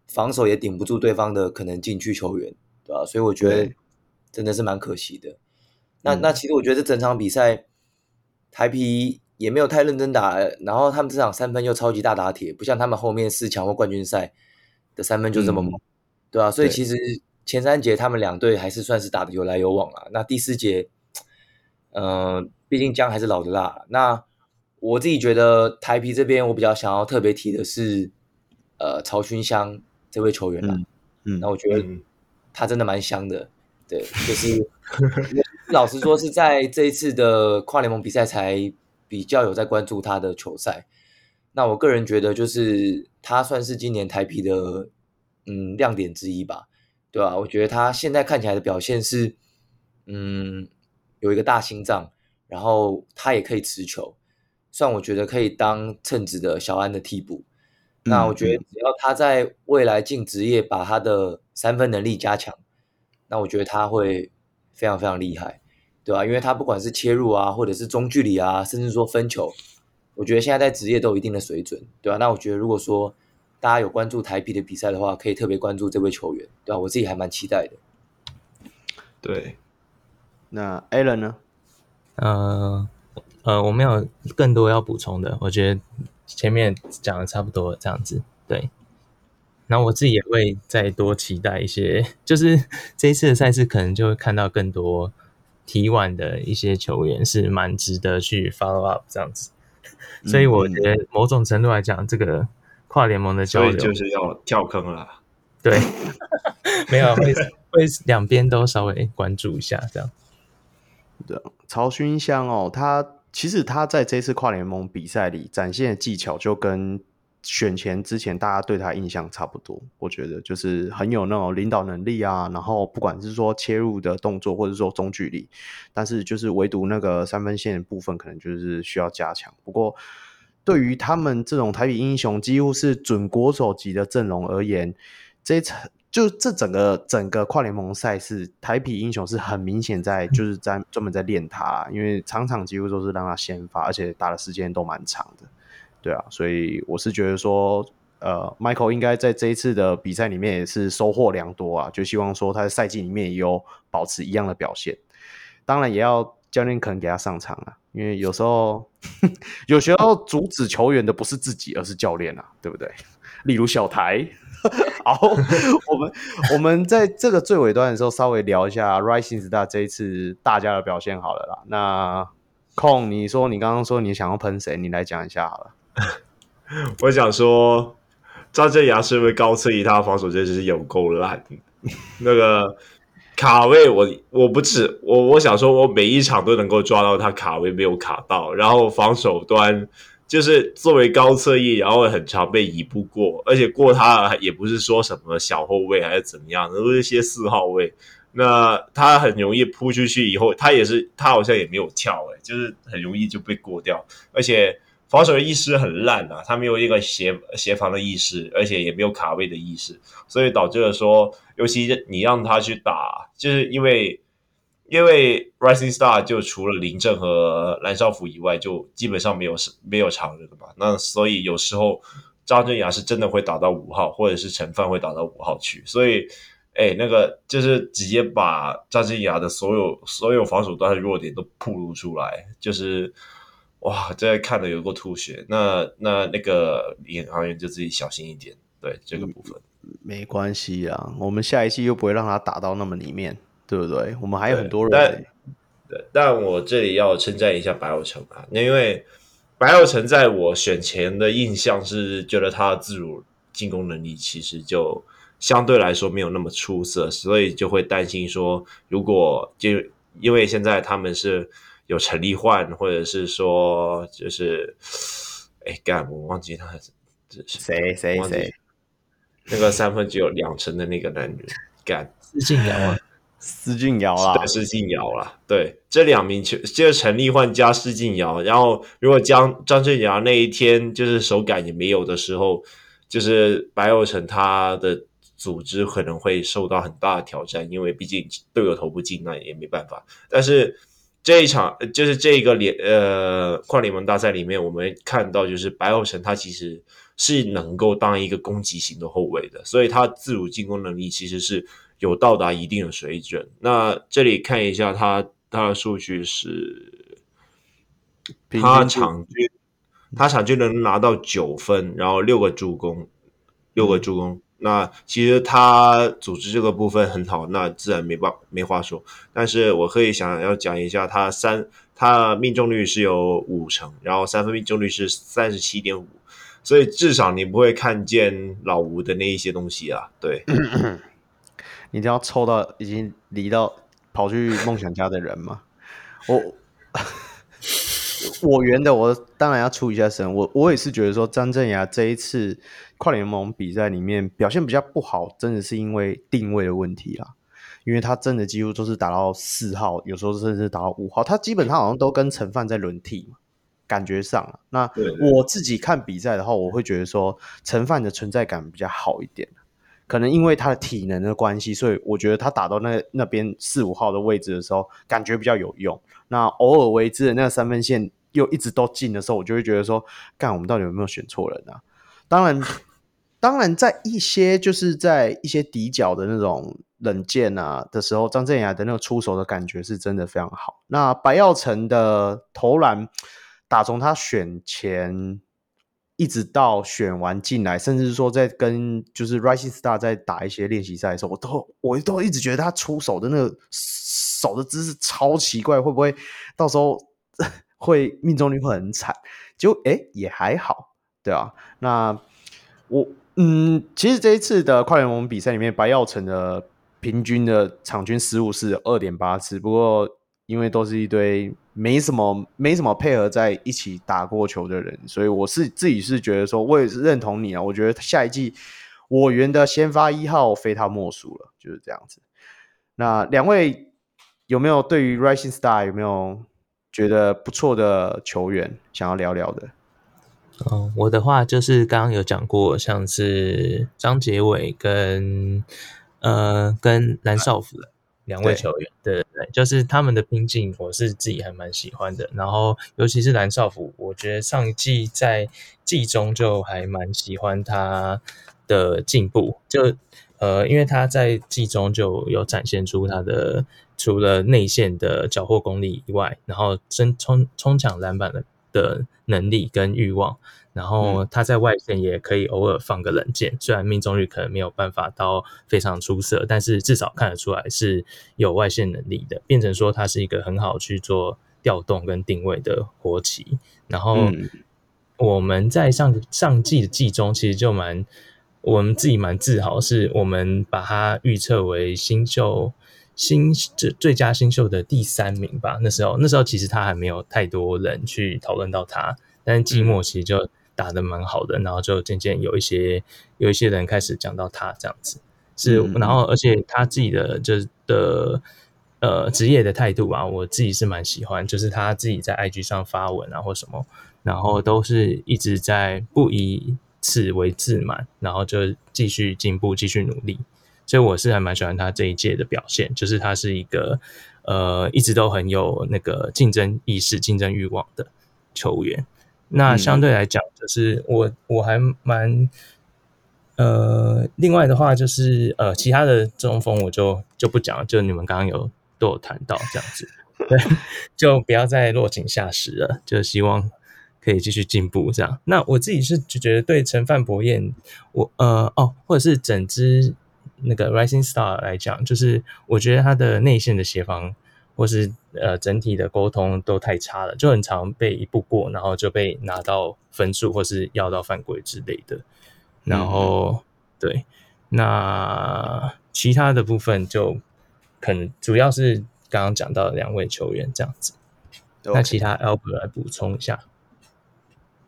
防守也顶不住对方的可能禁区球员，对吧？所以我觉得真的是蛮可惜的。那那其实我觉得这整场比赛台皮也没有太认真打，然后他们这场三分又超级大打铁，不像他们后面四强或冠军赛的三分就这么猛，嗯、对吧？所以其实前三节他们两队还是算是打的有来有往了。那第四节，嗯、呃，毕竟姜还是老的辣，那。我自己觉得台皮这边，我比较想要特别提的是，呃，曹勋香这位球员啦。嗯，那我觉得他真的蛮香的。对，就是 老实说是在这一次的跨联盟比赛才比较有在关注他的球赛。那我个人觉得，就是他算是今年台皮的嗯亮点之一吧，对吧？我觉得他现在看起来的表现是，嗯，有一个大心脏，然后他也可以持球。算我觉得可以当称职的小安的替补，那我觉得只要他在未来进职业把他的三分能力加强，那我觉得他会非常非常厉害，对吧？因为他不管是切入啊，或者是中距离啊，甚至说分球，我觉得现在在职业都有一定的水准，对吧？那我觉得如果说大家有关注台啤的比赛的话，可以特别关注这位球员，对吧？我自己还蛮期待的。对，那 Alan 呢？嗯。呃，我没有更多要补充的，我觉得前面讲的差不多，这样子。对，然后我自己也会再多期待一些，就是这一次的赛事可能就会看到更多 T1 的一些球员是蛮值得去 follow up 这样子。所以我觉得某种程度来讲，这个跨联盟的交流就是要跳坑了。对，没有会会两边都稍微关注一下这样。对，曹勋香哦，他。其实他在这次跨联盟比赛里展现的技巧，就跟选前之前大家对他印象差不多。我觉得就是很有那种领导能力啊，然后不管是说切入的动作，或者说中距离，但是就是唯独那个三分线的部分，可能就是需要加强。不过，对于他们这种台啤英雄几乎是准国手级的阵容而言，这一场。就这整个整个跨联盟赛事，台啤英雄是很明显在就是在专门在练他，因为场场几乎都是让他先发，而且打的时间都蛮长的，对啊，所以我是觉得说，呃，Michael 应该在这一次的比赛里面也是收获良多啊，就希望说他在赛季里面也有保持一样的表现，当然也要教练可能给他上场啊，因为有时候 有时候阻止球员的不是自己，而是教练啊，对不对？例如小台。好，我们我们在这个最尾端的时候稍微聊一下 Rising Star 这一次大家的表现好了啦。那空，你说你刚刚说你想要喷谁？你来讲一下好了。我想说张镇衙是不是高策，以他防守真是有够烂。那个卡位我，我我不止我我想说，我每一场都能够抓到他卡位没有卡到，然后防守端。就是作为高侧翼，然后很常被移步过，而且过他也不是说什么小后卫还是怎么样，都是一些四号位。那他很容易扑出去以后，他也是他好像也没有跳诶，就是很容易就被过掉，而且防守的意识很烂啊，他没有一个协协防的意识，而且也没有卡位的意识，所以导致了说，尤其你让他去打，就是因为。因为 Rising Star 就除了林政和蓝少辅以外，就基本上没有没有常人了嘛。那所以有时候张镇雅是真的会打到五号，或者是陈范会打到五号去。所以，哎，那个就是直接把张镇雅的所有所有防守端的弱点都暴露出来，就是哇，这看的有够吐血。那那那个领航员就自己小心一点，对这个部分。没关系啊，我们下一期又不会让他打到那么里面。对不对？我们还有很多人。但对，但我这里要称赞一下白友成啊，那因为白友成在我选前的印象是觉得他的自主进攻能力其实就相对来说没有那么出色，所以就会担心说，如果就因为现在他们是有陈立焕，或者是说就是哎干，我忘记他是谁谁 谁，那个三分只有两成的那个男人干施晋尧啊。施晋尧啦，施晋尧啦，对，这两名球就是陈立焕加施晋尧，然后如果将张镇衙那一天就是手感也没有的时候，就是白宥成他的组织可能会受到很大的挑战，因为毕竟队友投不进，那也没办法。但是这一场就是这个联呃跨联盟大赛里面，我们看到就是白宥成他其实是能够当一个攻击型的后卫的，所以他自主进攻能力其实是。有到达一定的水准。那这里看一下他他的数据是，他场均他场均能拿到九分，然后六个助攻，六个助攻。那其实他组织这个部分很好，那自然没办没话说。但是我可以想要讲一下，他三他命中率是有五成，然后三分命中率是三十七点五，所以至少你不会看见老吴的那一些东西啊，对。你一定要抽到已经离到跑去梦想家的人吗？我我圆的，我当然要出一下声。我我也是觉得说，张镇雅这一次跨联盟比赛里面表现比较不好，真的是因为定位的问题啦。因为他真的几乎都是打到四号，有时候甚至打到五号，他基本上好像都跟陈范在轮替嘛，感觉上。那我自己看比赛的话，我会觉得说陈范的存在感比较好一点。可能因为他的体能的关系，所以我觉得他打到那那边四五号的位置的时候，感觉比较有用。那偶尔为之的那个三分线又一直都进的时候，我就会觉得说，干，我们到底有没有选错人啊？当然，当然，在一些就是在一些底角的那种冷箭啊的时候，张镇雅的那个出手的感觉是真的非常好。那白耀成的投篮，打从他选前。一直到选完进来，甚至说在跟就是 Rising Star 在打一些练习赛的时候，我都我都一直觉得他出手的那个手的姿势超奇怪，会不会到时候 会命中率会很惨？就哎、欸、也还好，对啊。那我嗯，其实这一次的跨联盟比赛里面，白耀成的平均的场均失误是二点八次，不过。因为都是一堆没什么、没什么配合在一起打过球的人，所以我是自己是觉得说，我也是认同你啊。我觉得下一季我园的先发一号非他莫属了，就是这样子。那两位有没有对于 Rising Star 有没有觉得不错的球员想要聊聊的？嗯，我的话就是刚刚有讲过，像是张杰伟跟呃跟蓝少辅的。两位球员，对对对，就是他们的拼劲，我是自己还蛮喜欢的。然后，尤其是蓝少辅，我觉得上一季在季中就还蛮喜欢他的进步。就呃，因为他在季中就有展现出他的除了内线的缴获功力以外，然后争冲冲抢篮板的的能力跟欲望。然后他在外线也可以偶尔放个冷箭，虽然命中率可能没有办法到非常出色，但是至少看得出来是有外线能力的，变成说他是一个很好去做调动跟定位的活棋。然后我们在上上季的季中其实就蛮我们自己蛮自豪，是我们把他预测为新秀新最最佳新秀的第三名吧。那时候那时候其实他还没有太多人去讨论到他。但是季末其实就打得蛮好的，然后就渐渐有一些有一些人开始讲到他这样子，是，然后而且他自己的就的呃职业的态度啊，我自己是蛮喜欢，就是他自己在 IG 上发文啊或什么，然后都是一直在不以此为自满，然后就继续进步，继续努力。所以我是还蛮喜欢他这一届的表现，就是他是一个呃一直都很有那个竞争意识、竞争欲望的球员。那相对来讲，就是我、嗯、我还蛮呃，另外的话就是呃，其他的中锋我就就不讲了，就你们刚刚有都有谈到这样子，对，就不要再落井下石了，就希望可以继续进步这样。那我自己是就觉得对陈范博彦，我呃哦，或者是整支。那个 Rising Star 来讲，就是我觉得他的内线的协防，或是呃整体的沟通都太差了，就很常被一步过，然后就被拿到分数，或是要到犯规之类的。然后、嗯、对，那其他的部分就可能主要是刚刚讲到的两位球员这样子。那其他 Albert 来补充一下。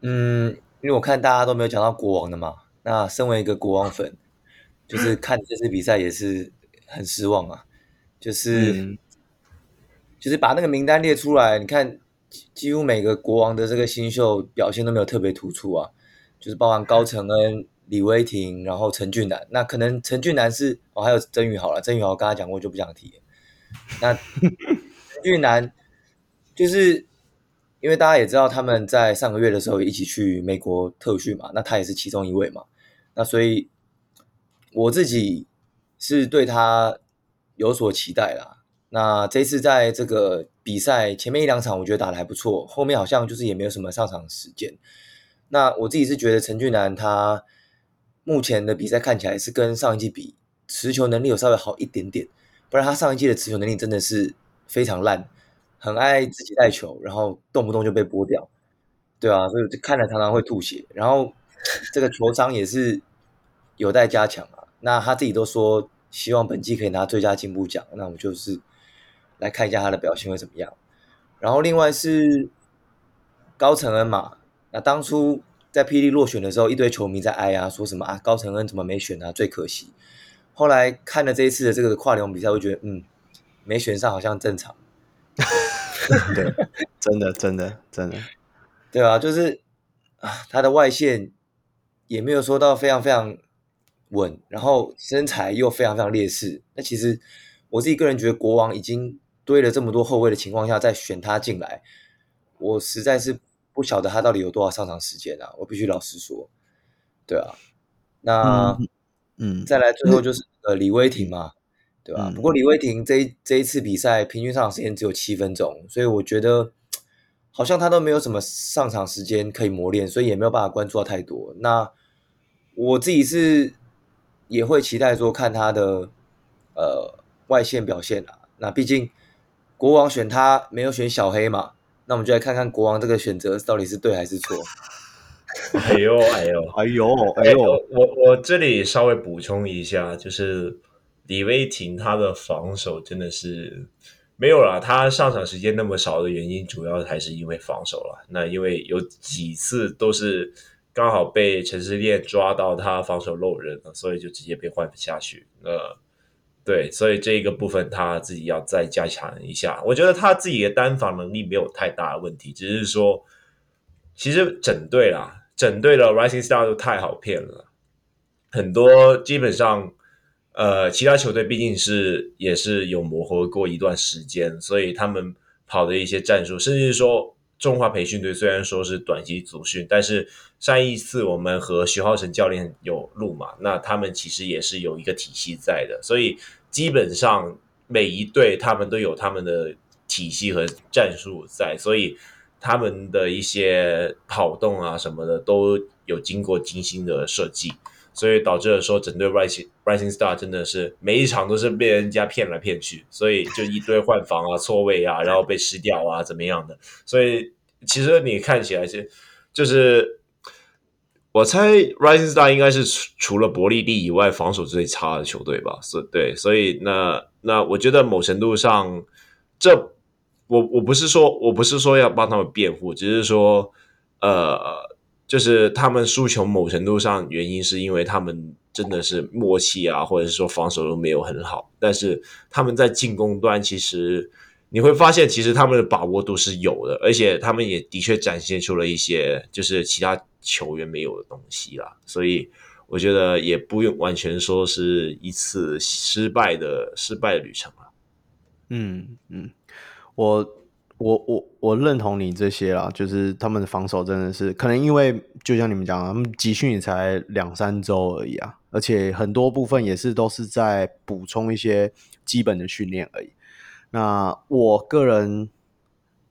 嗯，因为我看大家都没有讲到国王的嘛，那身为一个国王粉。就是看这次比赛也是很失望啊，就是、嗯、就是把那个名单列出来，你看几乎每个国王的这个新秀表现都没有特别突出啊，就是包含高承恩、李威霆，然后陈俊南，那可能陈俊南是哦，还有曾宇豪了，曾宇豪刚才讲过就不想提了。那 陈俊南就是因为大家也知道他们在上个月的时候一起去美国特训嘛，那他也是其中一位嘛，那所以。我自己是对他有所期待啦。那这次在这个比赛前面一两场，我觉得打得还不错，后面好像就是也没有什么上场时间。那我自己是觉得陈俊南他目前的比赛看起来是跟上一季比，持球能力有稍微好一点点，不然他上一季的持球能力真的是非常烂，很爱自己带球，然后动不动就被拨掉。对啊，所以看了常常会吐血。然后这个球商也是有待加强啊。那他自己都说希望本季可以拿最佳进步奖，那我就是来看一下他的表现会怎么样。然后另外是高承恩嘛，那当初在霹雳落选的时候，一堆球迷在哀啊，说什么啊高承恩怎么没选啊，最可惜。后来看了这一次的这个跨联盟比赛，会觉得嗯，没选上好像正常。对，真的真的真的，对啊，就是啊，他的外线也没有说到非常非常。稳，然后身材又非常非常劣势。那其实我自己个人觉得，国王已经堆了这么多后卫的情况下，再选他进来，我实在是不晓得他到底有多少上场时间啊！我必须老实说，对啊。那嗯，再来最后就是呃李威霆嘛，对吧？不过李威霆这一这一次比赛平均上场时间只有七分钟，所以我觉得好像他都没有什么上场时间可以磨练，所以也没有办法关注到太多。那我自己是。也会期待说看他的呃外线表现啊。那毕竟国王选他没有选小黑嘛，那我们就来看看国王这个选择到底是对还是错。哎呦哎呦哎呦哎呦！我我这里稍微补充一下，就是李威霆他的防守真的是没有啦，他上场时间那么少的原因，主要还是因为防守了。那因为有几次都是。刚好被陈思烈抓到他防守漏人了，所以就直接被换下去。呃，对，所以这一个部分他自己要再加强一下。我觉得他自己的单防能力没有太大的问题，只是说，其实整队啦，整队的 Rising Star 都太好骗了，很多基本上，呃，其他球队毕竟是也是有磨合过一段时间，所以他们跑的一些战术，甚至说。中华培训队虽然说是短期组训，但是上一次我们和徐浩成教练有录嘛，那他们其实也是有一个体系在的，所以基本上每一队他们都有他们的体系和战术在，所以他们的一些跑动啊什么的都有经过精心的设计。所以导致了说，整队 Rising Rising Star 真的是每一场都是被人家骗来骗去，所以就一堆换防啊、错位啊，然后被吃掉啊，怎么样的？所以其实你看起来是，就是我猜 Rising Star 应该是除除了伯利利以外防守最差的球队吧？所对，所以那那我觉得某程度上，这我我不是说我不是说要帮他们辩护，只是说。呃，就是他们输球某程度上原因是因为他们真的是默契啊，或者是说防守都没有很好，但是他们在进攻端其实你会发现，其实他们的把握度是有的，而且他们也的确展现出了一些就是其他球员没有的东西啦，所以。我觉得也不用完全说是一次失败的失败的旅程了。嗯嗯，我我我我认同你这些啦，就是他们的防守真的是可能因为就像你们讲，他们集训也才两三周而已啊，而且很多部分也是都是在补充一些基本的训练而已。那我个人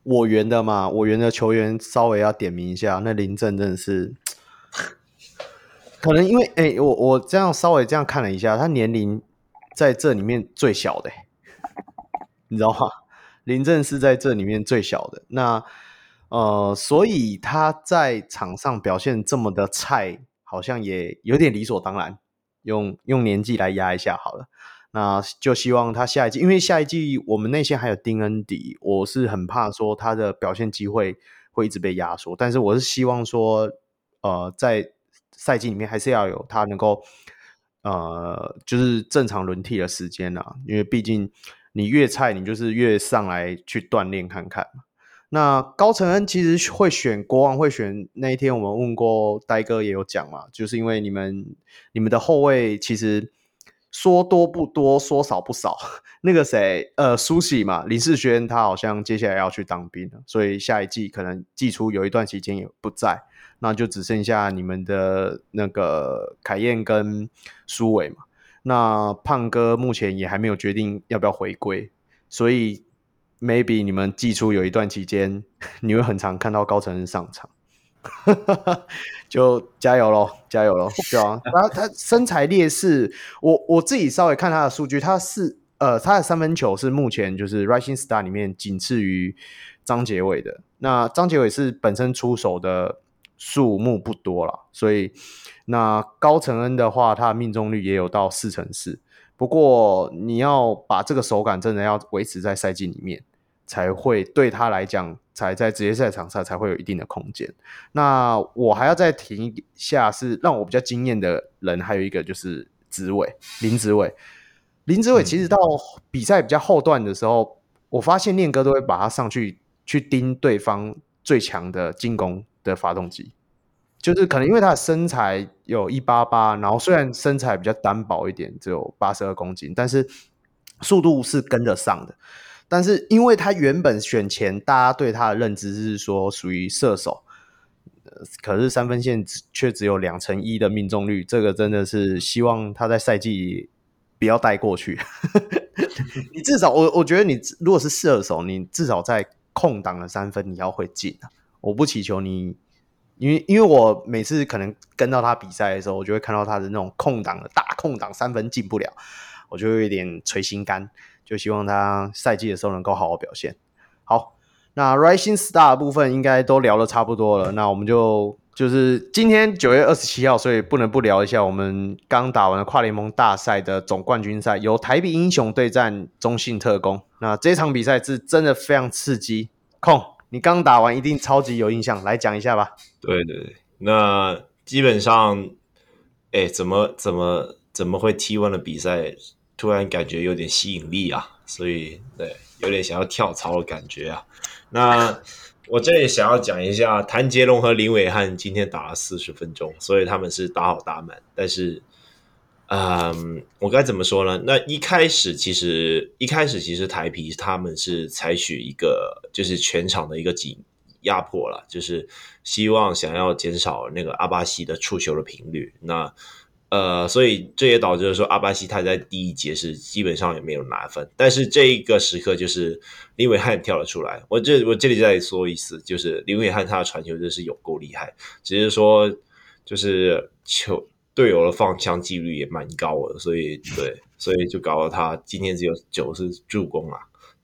我园的嘛，我园的球员稍微要点名一下，那林政真的是。可能因为哎、我我这样稍微这样看了一下，他年龄在这里面最小的，你知道吗？林政是在这里面最小的。那呃，所以他在场上表现这么的菜，好像也有点理所当然。用用年纪来压一下好了。那就希望他下一季，因为下一季我们内线还有丁恩迪，我是很怕说他的表现机会会一直被压缩。但是我是希望说，呃，在赛季里面还是要有他能够，呃，就是正常轮替的时间啊，因为毕竟你越菜，你就是越上来去锻炼看看。那高承恩其实会选国王，会选那一天我们问过呆哥也有讲嘛，就是因为你们你们的后卫其实说多不多，说少不少。那个谁，呃，苏喜嘛，林世轩他好像接下来要去当兵了，所以下一季可能季初有一段时间也不在。那就只剩下你们的那个凯燕跟苏伟嘛。那胖哥目前也还没有决定要不要回归，所以 maybe 你们季初有一段期间，你会很常看到高成恩上场，就加油喽，加油喽，对啊。他他身材劣势，我我自己稍微看他的数据，他是呃他的三分球是目前就是 Rising Star 里面仅次于张杰伟的。那张杰伟是本身出手的。数目不多了，所以那高承恩的话，他的命中率也有到四成四。不过你要把这个手感真的要维持在赛季里面，才会对他来讲，才在职业赛场上才会有一定的空间。那我还要再提一下，是让我比较惊艳的人，还有一个就是紫伟林紫伟。林子伟其实到比赛比较后段的时候，嗯、我发现念哥都会把他上去去盯对方最强的进攻的发动机，就是可能因为他的身材有一八八，然后虽然身材比较单薄一点，只有八十二公斤，但是速度是跟得上的。但是因为他原本选前大家对他的认知是说属于射手，可是三分线却只有两成一的命中率，这个真的是希望他在赛季不要带过去。你至少我我觉得你如果是射手，你至少在空档的三分你要会进啊。我不祈求你，因为因为我每次可能跟到他比赛的时候，我就会看到他的那种空档的大空档三分进不了，我就会有点捶心肝，就希望他赛季的时候能够好好表现。好，那 Rising Star 部分应该都聊的差不多了，那我们就就是今天九月二十七号，所以不能不聊一下我们刚打完的跨联盟大赛的总冠军赛，由台币英雄对战中信特攻。那这场比赛是真的非常刺激，控。你刚打完，一定超级有印象，来讲一下吧。对对对，那基本上，哎，怎么怎么怎么会 T1 的比赛突然感觉有点吸引力啊？所以对，有点想要跳槽的感觉啊。那我这里想要讲一下，谭杰龙和林伟汉今天打了四十分钟，所以他们是打好打满，但是。嗯，我该怎么说呢？那一开始其实一开始其实台皮他们是采取一个就是全场的一个紧压迫了，就是希望想要减少那个阿巴西的触球的频率。那呃，所以这也导致说阿巴西他在第一节是基本上也没有拿分。但是这一个时刻就是林伟汉跳了出来。我这我这里再说一次，就是林伟汉他的传球真是有够厉害，只是说就是球。队友的放枪几率也蛮高的，所以对，所以就搞到他今天只有九次助攻啊。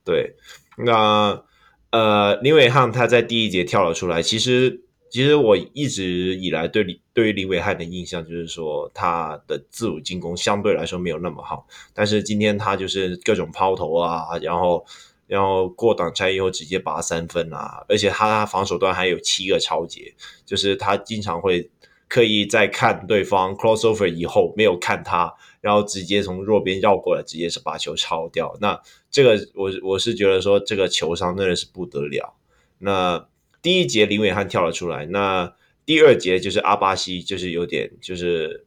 对，那呃林伟汉他在第一节跳了出来。其实，其实我一直以来对对于林伟汉的印象就是说，他的自主进攻相对来说没有那么好。但是今天他就是各种抛投啊，然后然后过挡拆以后直接拔三分啊，而且他防守端还有七个抄截，就是他经常会刻意在看对方 crossover 以后没有看他，然后直接从弱边绕过来，直接是把球抄掉。那这个我我是觉得说这个球商真的是不得了。那第一节林伟汉跳了出来，那第二节就是阿巴西就是有点就是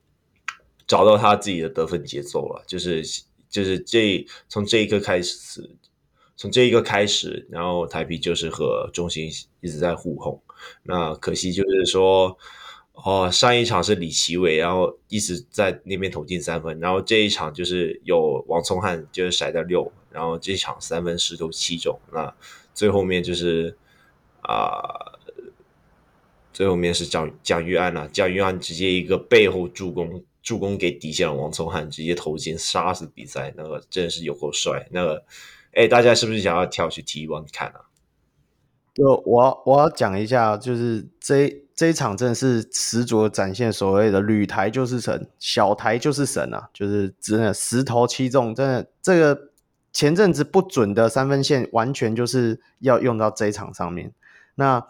找到他自己的得分节奏了，就是。就是这从这一刻开始，从这一个开始，然后台啤就是和中心一直在互轰。那可惜就是说，哦，上一场是李奇伟，然后一直在那边投进三分，然后这一场就是有王聪汉就是甩掉六，然后这场三分十投七中。那最后面就是啊、最后面是蒋蒋玉安啊，蒋玉安直接一个背后助攻。助攻给底线的王聪汉直接投进杀死比赛，那个真是有够帅。那个，哎，大家是不是想要跳去 T1 看啊？就我我要讲一下，就是这这一场真的是十足展现所谓的“屡台就是神，小台就是神”啊！就是真的十投七中，真的这个前阵子不准的三分线，完全就是要用到这一场上面。那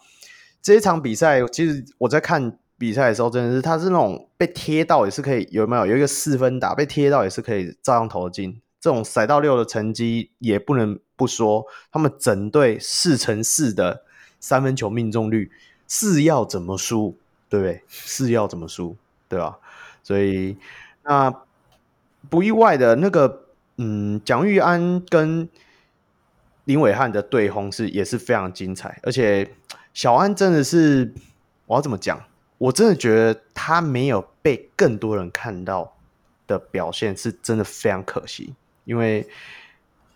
这一场比赛，其实我在看。比赛的时候真的是，他是那种被贴到也是可以有没有有一个四分打被贴到也是可以照样投进，这种塞到六的成绩也不能不说，他们整队四乘四的三分球命中率是要怎么输，对不对？是要怎么输，对吧？所以那不意外的那个，嗯，蒋玉安跟林伟汉的对轰是也是非常精彩，而且小安真的是我要怎么讲？我真的觉得他没有被更多人看到的表现是真的非常可惜，因为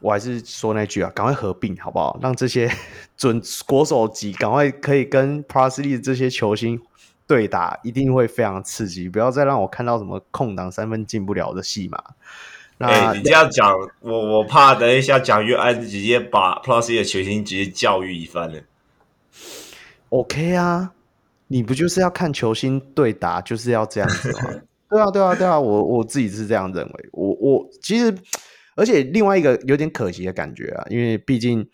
我还是说那句啊，赶快合并好不好？让这些 准国手级赶快可以跟 Plus League 这些球星对打，一定会非常刺激。不要再让我看到什么空档三分进不了的戏码。那、欸、你这样讲，我我怕等一下蒋玉安直接把 Plus League 的球星直接教育一番了。OK 啊。你不就是要看球星对打，就是要这样子吗？对啊，对啊，对啊，我我自己是这样认为。我我其实，而且另外一个有点可惜的感觉啊，因为毕竟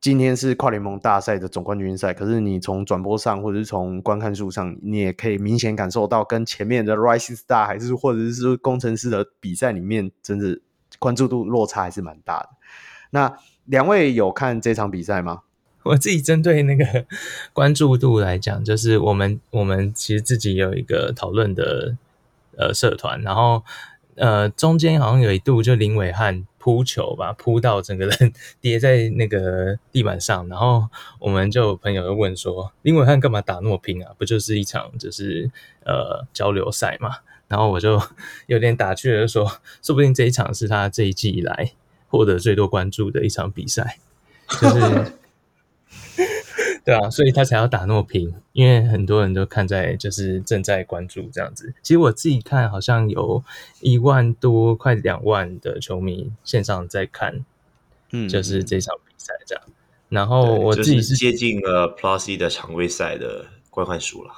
今天是跨联盟大赛的总冠军赛，可是你从转播上或者是从观看数上，你也可以明显感受到跟前面的 Rising Star 还是或者是工程师的比赛里面，真的关注度落差还是蛮大的。那两位有看这场比赛吗？我自己针对那个关注度来讲，就是我们我们其实自己有一个讨论的呃社团，然后呃中间好像有一度就林伟汉扑球吧，扑到整个人 跌在那个地板上，然后我们就有朋友就问说，林伟汉干嘛打那么拼啊？不就是一场就是呃交流赛嘛？然后我就 有点打趣的说，说不定这一场是他这一季以来获得最多关注的一场比赛，就是。对啊，所以他才要打那么平，因为很多人都看在就是正在关注这样子。其实我自己看，好像有一万多、快两万的球迷线上在看，嗯，就是这场比赛这样。然后我自己是、就是、接近了 Plus 的常规赛的观看数了，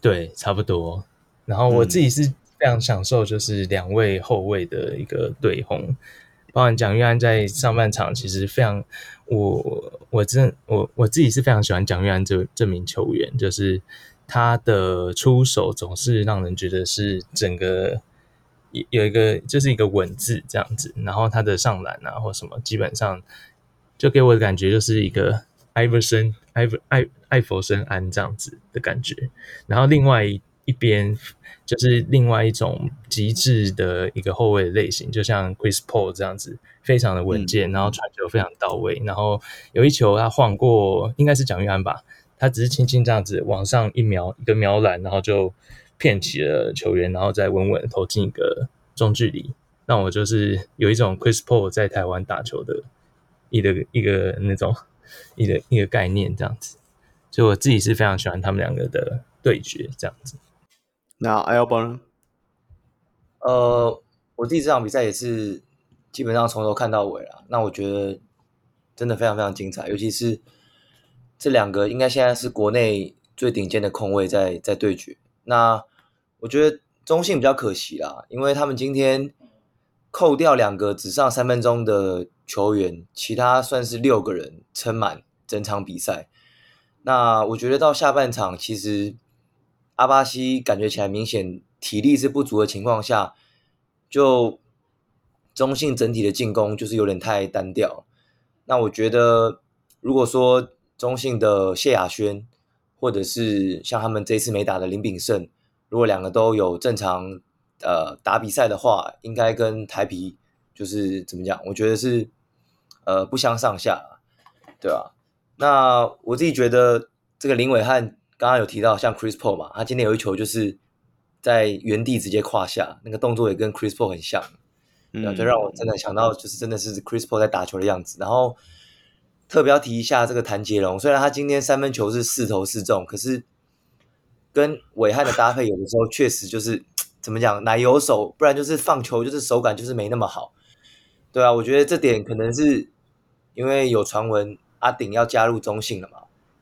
对，差不多。然后我自己是非常享受，就是两位后卫的一个对轰。包含蒋玉安在上半场其实非常，我我真我我自己是非常喜欢蒋玉安这这名球员，就是他的出手总是让人觉得是整个有一个就是一个稳字这样子，然后他的上篮啊或什么，基本上就给我的感觉就是一个艾弗森艾弗艾艾弗森安这样子的感觉，然后另外一一边。就是另外一种极致的一个后卫类型，就像 Chris Paul 这样子，非常的稳健，嗯、然后传球非常到位，然后有一球他晃过，应该是蒋玉安吧，他只是轻轻这样子往上一瞄，一个瞄篮，然后就骗起了球员，然后再稳稳投进一个中距离，让我就是有一种 Chris Paul 在台湾打球的一个一个那种一个一个概念这样子，所以我自己是非常喜欢他们两个的对决这样子。那 Albon，呃，我自己这场比赛也是基本上从头看到尾了。那我觉得真的非常非常精彩，尤其是这两个应该现在是国内最顶尖的控卫在在对决。那我觉得中信比较可惜啦，因为他们今天扣掉两个只上三分钟的球员，其他算是六个人撑满整场比赛。那我觉得到下半场，其实阿巴西感觉起来明显体力是不足的情况下，就中信整体的进攻就是有点太单调。那我觉得，如果说中信的谢亚轩，或者是像他们这次没打的林炳胜，如果两个都有正常呃打比赛的话，应该跟台啤就是怎么讲？我觉得是呃不相上下，对吧？那我自己觉得，这个林伟汉刚刚有提到，像 Chris Paul 嘛，他今天有一球就是在原地直接胯下，那个动作也跟 Chris Paul 很像，嗯，就让我真的想到，就是真的是 Chris Paul 在打球的样子。然后特别要提一下这个谭杰龙，虽然他今天三分球是四投四中，可是跟伟汉的搭配，有的时候确实就是 怎么讲，奶油手，不然就是放球就是手感就是没那么好。对啊，我觉得这点可能是因为有传闻。阿鼎要加入中信了嘛？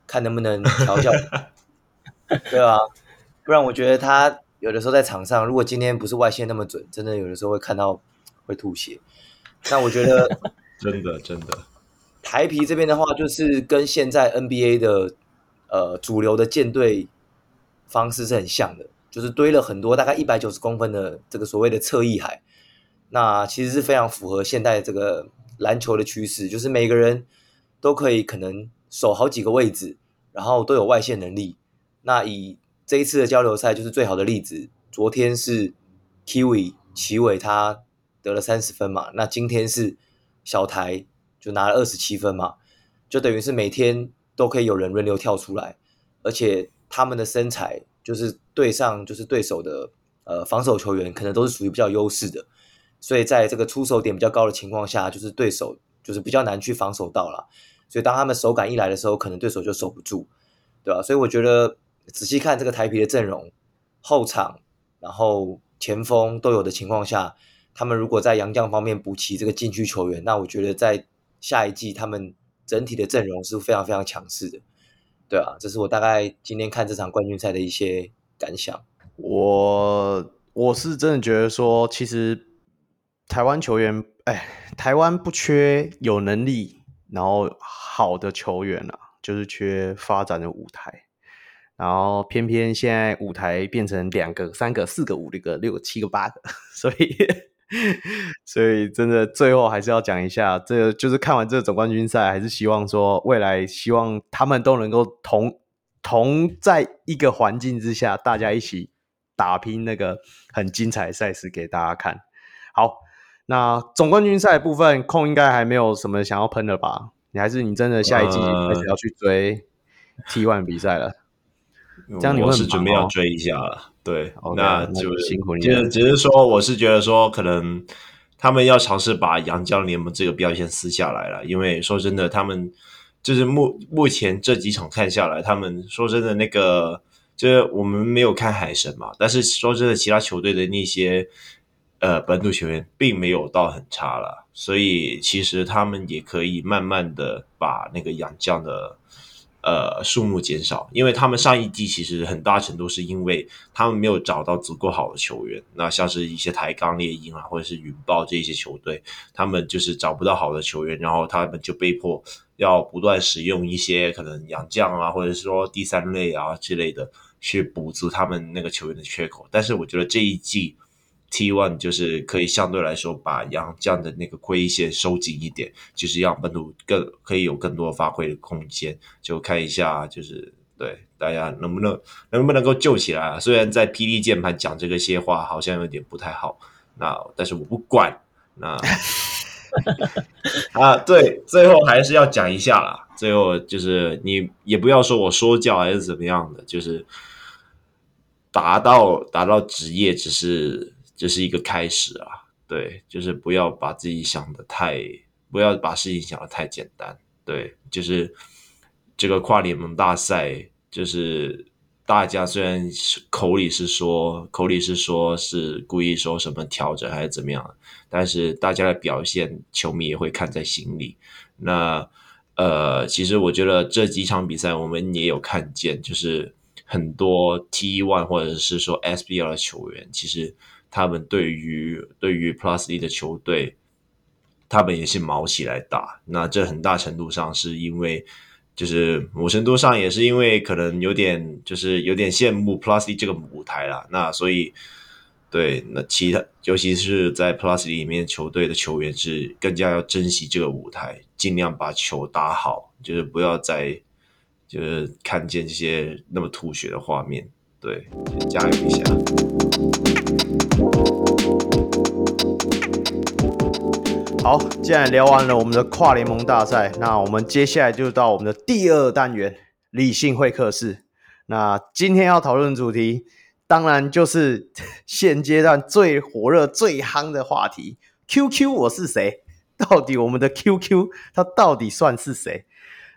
看能不能调教，对啊，不然我觉得他有的时候在场上，如果今天不是外线那么准，真的有的时候会看到会吐血。那我觉得 真的真的，台皮这边的话，就是跟现在 NBA 的呃主流的舰队方式是很像的，就是堆了很多大概一百九十公分的这个所谓的侧翼海，那其实是非常符合现代这个篮球的趋势，就是每个人。都可以可能守好几个位置，然后都有外线能力。那以这一次的交流赛就是最好的例子。昨天是 Kiwi 齐伟他得了三十分嘛，那今天是小台就拿了二十七分嘛，就等于是每天都可以有人轮流跳出来，而且他们的身材就是对上就是对手的呃防守球员可能都是属于比较优势的，所以在这个出手点比较高的情况下，就是对手就是比较难去防守到了。所以当他们手感一来的时候，可能对手就守不住，对吧？所以我觉得仔细看这个台啤的阵容，后场然后前锋都有的情况下，他们如果在洋将方面补齐这个禁区球员，那我觉得在下一季他们整体的阵容是非常非常强势的，对啊，这是我大概今天看这场冠军赛的一些感想。我我是真的觉得说，其实台湾球员，哎，台湾不缺有能力。然后好的球员啊，就是缺发展的舞台，然后偏偏现在舞台变成两个、三个、四个、五个、六个、七个、八个，所以所以真的最后还是要讲一下，这个就是看完这个总冠军赛，还是希望说未来希望他们都能够同同在一个环境之下，大家一起打拼那个很精彩的赛事给大家看。好。那总冠军赛部分，空应该还没有什么想要喷的吧？你还是你真的下一季开始要去追 T1 比赛了？呃、这样你、哦、我是准备要追一下了。对，okay, 那就是辛苦你了。只是说，我是觉得说，可能他们要尝试把洋将联盟这个标签撕下来了。因为说真的，他们就是目目前这几场看下来，他们说真的那个，就是我们没有看海神嘛，但是说真的，其他球队的那些。呃，本土球员并没有到很差了，所以其实他们也可以慢慢的把那个洋将的呃数目减少，因为他们上一季其实很大程度是因为他们没有找到足够好的球员，那像是一些台钢猎鹰啊，或者是云豹这些球队，他们就是找不到好的球员，然后他们就被迫要不断使用一些可能洋将啊，或者是说第三类啊之类的去补足他们那个球员的缺口，但是我觉得这一季。T1 就是可以相对来说把杨绛的那个亏线收紧一点，就是让本土更可以有更多发挥的空间。就看一下，就是对大家能不能能不能够救起来啊？虽然在 PD 键盘讲这个些话好像有点不太好，那但是我不管。那 啊，对，最后还是要讲一下啦。最后就是你也不要说我说教还是怎么样的，就是达到达到职业只是。这是一个开始啊，对，就是不要把自己想的太，不要把事情想的太简单，对，就是这个跨联盟大赛，就是大家虽然口里是说，口里是说是故意说什么调整还是怎么样，但是大家的表现，球迷也会看在心里。那呃，其实我觉得这几场比赛我们也有看见，就是很多 T1 或者是说 SBL 的球员，其实。他们对于对于 Plus D 的球队，他们也是卯起来打。那这很大程度上是因为，就是某程度上也是因为可能有点就是有点羡慕 Plus D 这个舞台啦。那所以。对，那其他尤其是在 Plus 里面，球队的球员是更加要珍惜这个舞台，尽量把球打好，就是不要再就是看见这些那么吐血的画面。对，加油一下。好，既然聊完了我们的跨联盟大赛，那我们接下来就到我们的第二单元——理性会客室。那今天要讨论的主题。当然，就是 现阶段最火热、最夯的话题。QQ，我是谁？到底我们的 QQ 他到底算是谁？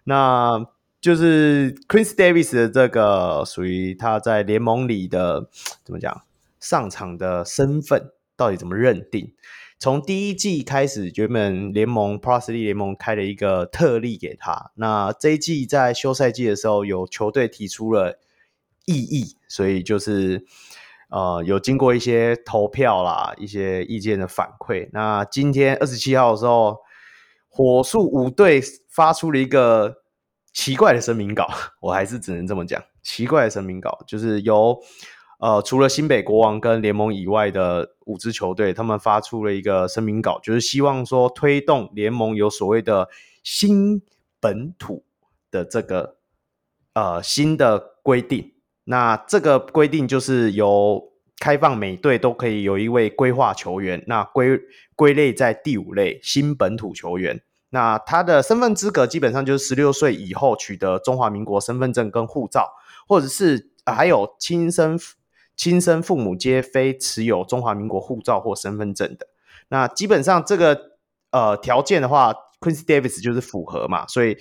那就是 Chris Davis 的这个属于他在联盟里的怎么讲上场的身份，到底怎么认定？从第一季开始，原本联盟 p r o s l e 联盟开了一个特例给他。那这一季在休赛季的时候，有球队提出了。异议，所以就是呃有经过一些投票啦，一些意见的反馈。那今天二十七号的时候，火速五队发出了一个奇怪的声明稿，我还是只能这么讲，奇怪的声明稿就是由呃除了新北国王跟联盟以外的五支球队，他们发出了一个声明稿，就是希望说推动联盟有所谓的新本土的这个呃新的规定。那这个规定就是由开放每队都可以有一位规划球员，那归归类在第五类新本土球员。那他的身份资格基本上就是十六岁以后取得中华民国身份证跟护照，或者是还有亲生亲生父母皆非持有中华民国护照或身份证的。那基本上这个呃条件的话，Quincy Davis 就是符合嘛，所以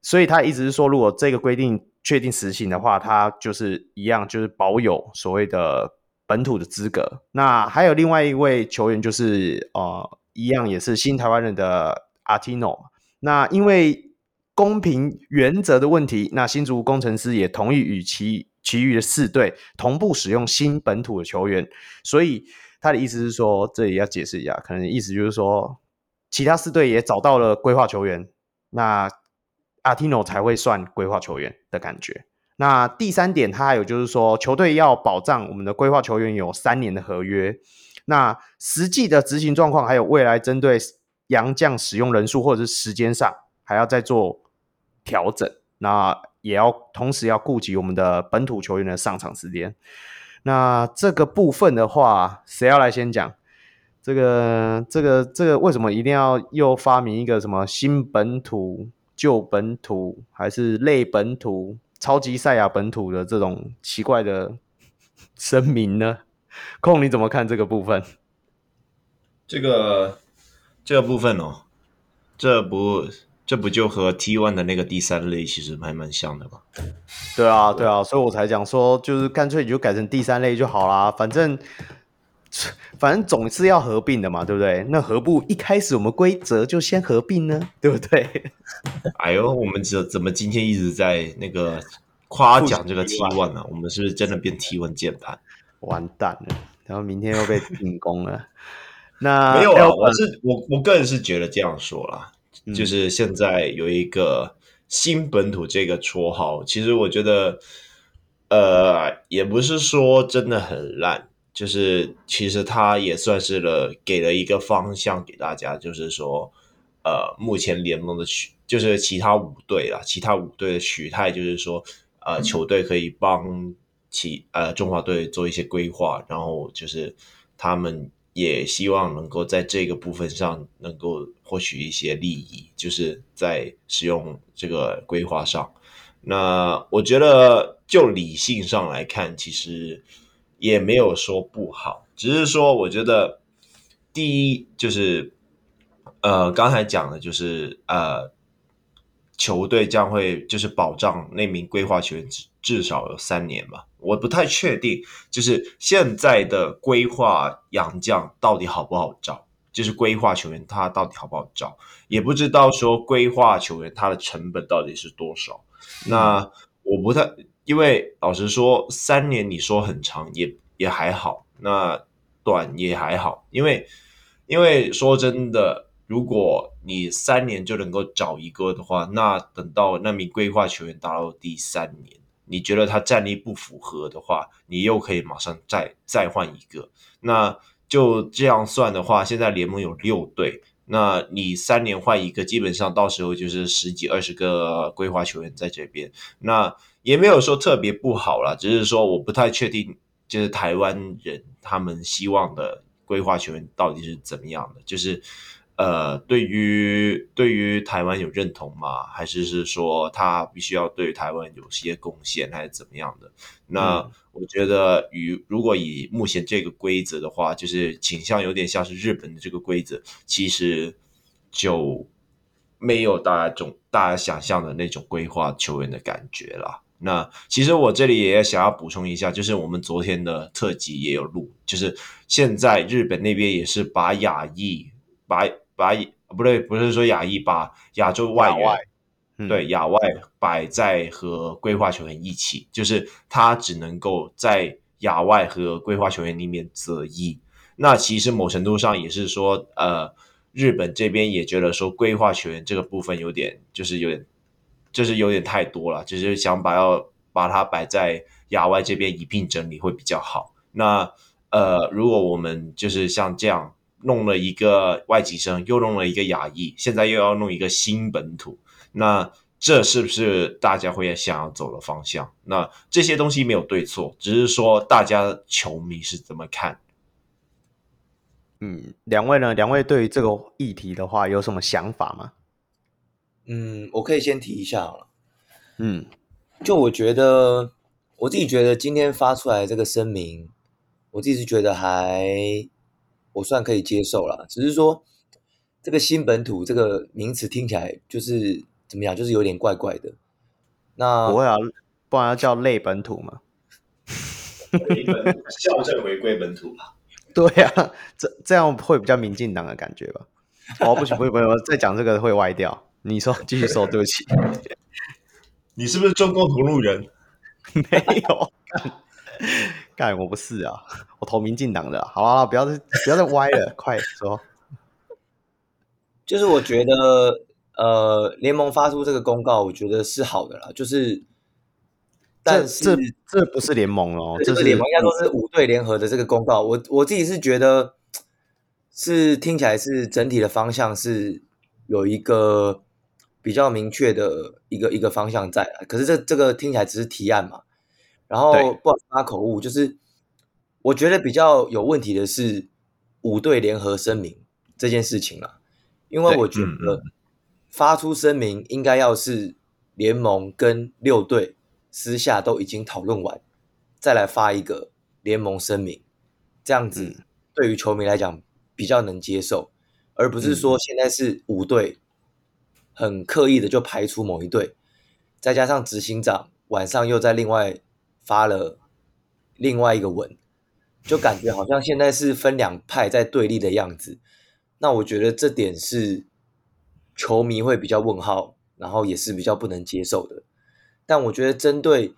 所以他一直是说，如果这个规定。确定实行的话，他就是一样，就是保有所谓的本土的资格。那还有另外一位球员，就是呃，一样也是新台湾人的 Artino。那因为公平原则的问题，那新竹工程师也同意与其其余的四队同步使用新本土的球员。所以他的意思是说，这里要解释一下，可能意思就是说，其他四队也找到了规划球员。那阿提诺才会算规划球员的感觉。那第三点，他还有就是说，球队要保障我们的规划球员有三年的合约。那实际的执行状况，还有未来针对洋将使用人数或者是时间上，还要再做调整。那也要同时要顾及我们的本土球员的上场时间。那这个部分的话，谁要来先讲？这个、这个、这个，为什么一定要又发明一个什么新本土？旧本土还是类本土、超级赛亚本土的这种奇怪的声明呢？空，你怎么看这个部分？这个这个部分哦，这不这不就和 T one 的那个第三类其实还蛮像的吗？对啊，对啊，所以我才讲说，就是干脆你就改成第三类就好啦，反正。反正总是要合并的嘛，对不对？那何不一开始我们规则就先合并呢？对不对？哎呦，我们怎怎么今天一直在那个夸奖这个 T one 呢？我们是不是真的变 T one 键盘？完蛋了，然后明天又被停工了。那没有啊，我是我我个人是觉得这样说啦，嗯、就是现在有一个新本土这个绰号，其实我觉得，呃，也不是说真的很烂。就是其实他也算是了，给了一个方向给大家，就是说，呃，目前联盟的取，就是其他五队啦，其他五队的取态，就是说，呃，球队可以帮其呃中华队做一些规划，然后就是他们也希望能够在这个部分上能够获取一些利益，就是在使用这个规划上。那我觉得就理性上来看，其实。也没有说不好，只是说我觉得第一就是，呃，刚才讲的就是呃，球队将会就是保障那名规划球员至至少有三年吧。我不太确定，就是现在的规划洋将到底好不好找，就是规划球员他到底好不好找，也不知道说规划球员他的成本到底是多少。那我不太。因为老实说，三年你说很长也也还好，那短也还好，因为因为说真的，如果你三年就能够找一个的话，那等到那名规划球员达到第三年，你觉得他战力不符合的话，你又可以马上再再换一个。那就这样算的话，现在联盟有六队。那你三年换一个，基本上到时候就是十几二十个规划球员在这边，那也没有说特别不好啦，只是说我不太确定，就是台湾人他们希望的规划球员到底是怎么样的，就是。呃，对于对于台湾有认同吗？还是是说他必须要对台湾有些贡献，还是怎么样的？那我觉得，与如果以目前这个规则的话，就是倾向有点像是日本的这个规则，其实就没有大家种大家想象的那种规划球员的感觉了。那其实我这里也想要补充一下，就是我们昨天的特辑也有录，就是现在日本那边也是把亚裔把。把不对，不是说亚裔，把亚洲外援，外嗯、对亚外摆在和规划球员一起，就是他只能够在亚外和规划球员里面择一。那其实某程度上也是说，呃，日本这边也觉得说规划球员这个部分有点，就是有点，就是有点太多了，就是想把要把它摆在亚外这边一并整理会比较好。那呃，如果我们就是像这样。弄了一个外籍生，又弄了一个亚裔，现在又要弄一个新本土，那这是不是大家会想要走的方向？那这些东西没有对错，只是说大家球迷是怎么看？嗯，两位呢？两位对于这个议题的话有什么想法吗？嗯，我可以先提一下好了。嗯，就我觉得，我自己觉得今天发出来这个声明，我自己是觉得还。我算可以接受了，只是说这个新本土这个名词听起来就是怎么样，就是有点怪怪的。那不会啊，不然要叫类本土嘛？校正回归本土吧？对啊，这这样会比较民进党的感觉吧？哦，不行不行不行，再讲这个会歪掉。你说，继续说，对不起。你是不是中共同路人？没有。干，我不是啊，我投民进党的，好啊，不要再不要再歪了，快说。就是我觉得，呃，联盟发出这个公告，我觉得是好的啦。就是，但是这不是联盟哦，这是联盟，应该说是五队联合的这个公告。我我自己是觉得，是听起来是整体的方向是有一个比较明确的一个一个方向在。可是这这个听起来只是提案嘛。然后不好发口误，就是我觉得比较有问题的是五队联合声明这件事情了，因为我觉得发出声明应该要是联盟跟六队私下都已经讨论完，再来发一个联盟声明，这样子对于球迷来讲比较能接受，而不是说现在是五队很刻意的就排除某一队，再加上执行长晚上又在另外。发了另外一个文，就感觉好像现在是分两派在对立的样子。那我觉得这点是球迷会比较问号，然后也是比较不能接受的。但我觉得针对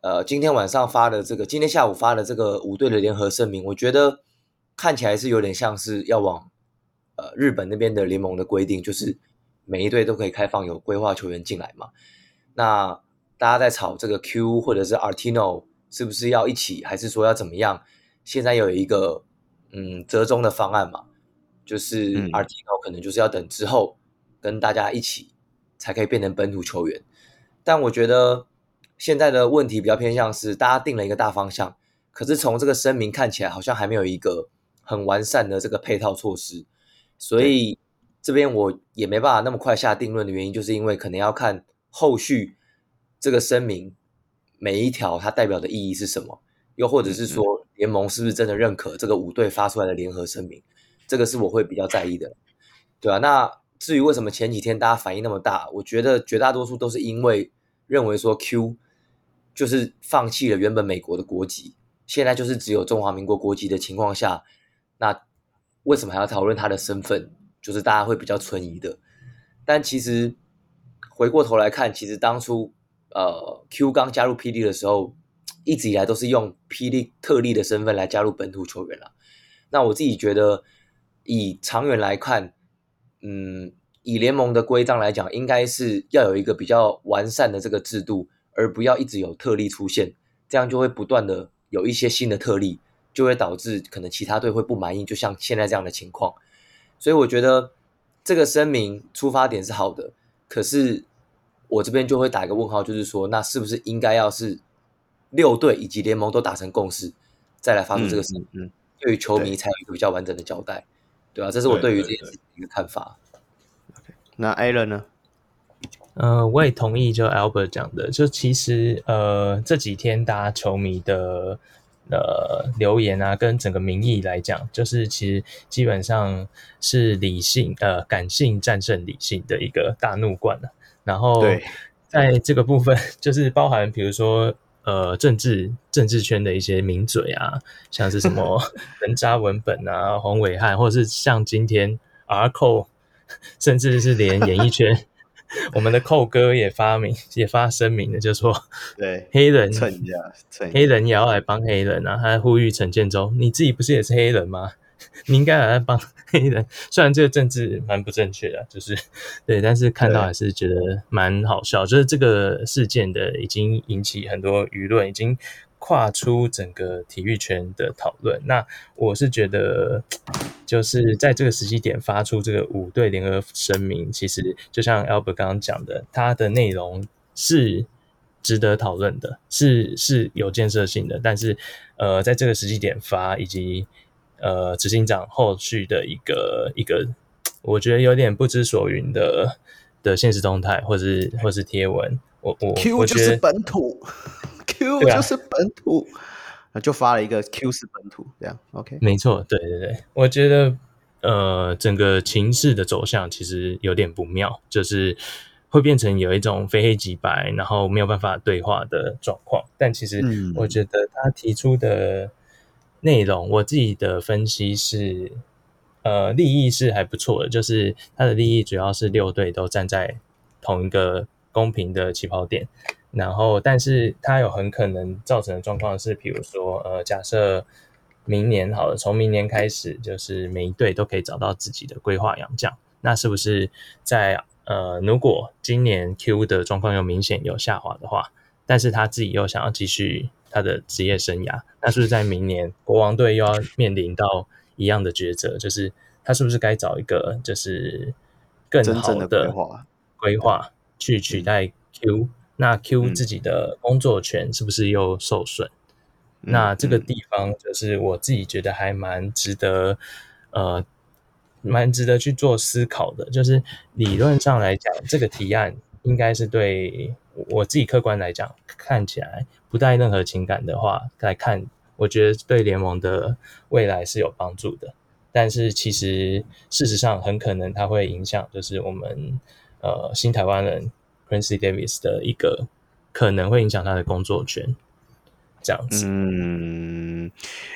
呃今天晚上发的这个，今天下午发的这个五队的联合声明，我觉得看起来是有点像是要往呃日本那边的联盟的规定，就是每一队都可以开放有规划球员进来嘛。那大家在吵这个 Q 或者是 Artino 是不是要一起，还是说要怎么样？现在有一个嗯折中的方案嘛，就是 Artino 可能就是要等之后跟大家一起才可以变成本土球员。但我觉得现在的问题比较偏向是，大家定了一个大方向，可是从这个声明看起来好像还没有一个很完善的这个配套措施，所以这边我也没办法那么快下定论的原因，就是因为可能要看后续。这个声明每一条它代表的意义是什么？又或者是说联盟是不是真的认可这个五队发出来的联合声明？这个是我会比较在意的，对啊，那至于为什么前几天大家反应那么大，我觉得绝大多数都是因为认为说 Q 就是放弃了原本美国的国籍，现在就是只有中华民国国籍的情况下，那为什么还要讨论他的身份？就是大家会比较存疑的。但其实回过头来看，其实当初。呃，Q 刚加入霹雳的时候，一直以来都是用霹雳特例的身份来加入本土球员了。那我自己觉得，以长远来看，嗯，以联盟的规章来讲，应该是要有一个比较完善的这个制度，而不要一直有特例出现，这样就会不断的有一些新的特例，就会导致可能其他队会不满意，就像现在这样的情况。所以我觉得这个声明出发点是好的，可是我这边就会打一个问号，就是说，那是不是应该要是六队以及联盟都达成共识，再来发出这个声音，嗯嗯、对于球迷才有一个比较完整的交代，对吧、啊？这是我对于这件事情的一个看法。那 Alan 呢？呃，我也同意就 Albert 讲的，就其实呃这几天大家球迷的。呃，留言啊，跟整个民意来讲，就是其实基本上是理性，呃，感性战胜理性的一个大怒贯了。然后，在这个部分，就是包含比如说，呃，政治政治圈的一些名嘴啊，像是什么 人渣文本啊、黄伟汉，或者是像今天 R 扣，甚至是连演艺圈。我们的寇哥也发明也发声明了，就说对黑人蹭一下，黑人也要来帮黑人啊！他还呼吁陈建州，你自己不是也是黑人吗？你应该来帮 黑人。虽然这个政治蛮不正确的，就是对，但是看到还是觉得蛮好笑。就是这个事件的已经引起很多舆论，已经。跨出整个体育圈的讨论，那我是觉得，就是在这个时机点发出这个五队联合声明，其实就像 Albert 刚刚讲的，它的内容是值得讨论的，是是有建设性的。但是，呃，在这个时机点发，以及呃执行长后续的一个一个，我觉得有点不知所云的的现实动态，或是或是贴文，我我 Q 我就是本土。Q 就是本土，啊、就发了一个 Q 是本土，这样 OK，没错，对对对，我觉得呃，整个情势的走向其实有点不妙，就是会变成有一种非黑即白，然后没有办法对话的状况。但其实我觉得他提出的内容，我自己的分析是，呃，利益是还不错的，就是他的利益主要是六队都站在同一个公平的起跑点。然后，但是它有很可能造成的状况是，比如说，呃，假设明年好了，从明年开始，就是每一队都可以找到自己的规划洋将，那是不是在呃，如果今年 Q 的状况又明显有下滑的话，但是他自己又想要继续他的职业生涯，那是不是在明年国王队又要面临到一样的抉择，就是他是不是该找一个就是更好的规划去取代 Q？那 Q 自己的工作权是不是又受损？嗯、那这个地方就是我自己觉得还蛮值得，呃，蛮值得去做思考的。就是理论上来讲，这个提案应该是对我自己客观来讲，看起来不带任何情感的话来看，我觉得对联盟的未来是有帮助的。但是其实事实上，很可能它会影响，就是我们呃新台湾人。Princy Davis 的一个可能会影响他的工作权，这样子。嗯，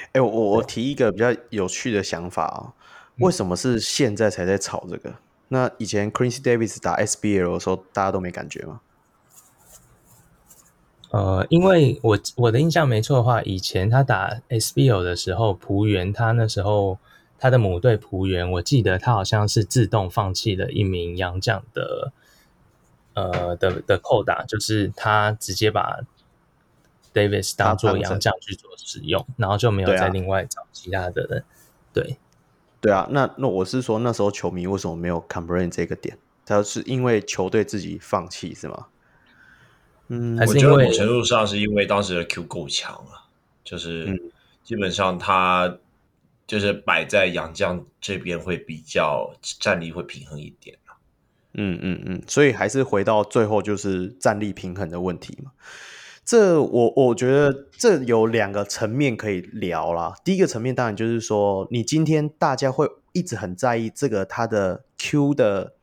哎、欸，我我提一个比较有趣的想法啊，为什么是现在才在炒这个？嗯、那以前 Quincy Davis 打 SBL 的时候，大家都没感觉吗？呃，因为我我的印象没错的话，以前他打 SBL 的时候，璞园他那时候他的母队璞园，我记得他好像是自动放弃了一名洋将的。呃的的扣打就是他直接把 Davis 当做洋将去做使用，然后就没有再另外找其他的人。对啊，对，对啊，那那我是说那时候球迷为什么没有 complain 这个点？他是因为球队自己放弃是吗？嗯，我觉得某程度上是因为当时的 Q 够强了，就是基本上他就是摆在杨将这边会比较战力会平衡一点。嗯嗯嗯，所以还是回到最后就是战力平衡的问题嘛。这我我觉得这有两个层面可以聊啦。第一个层面当然就是说，你今天大家会一直很在意这个他的 Q 的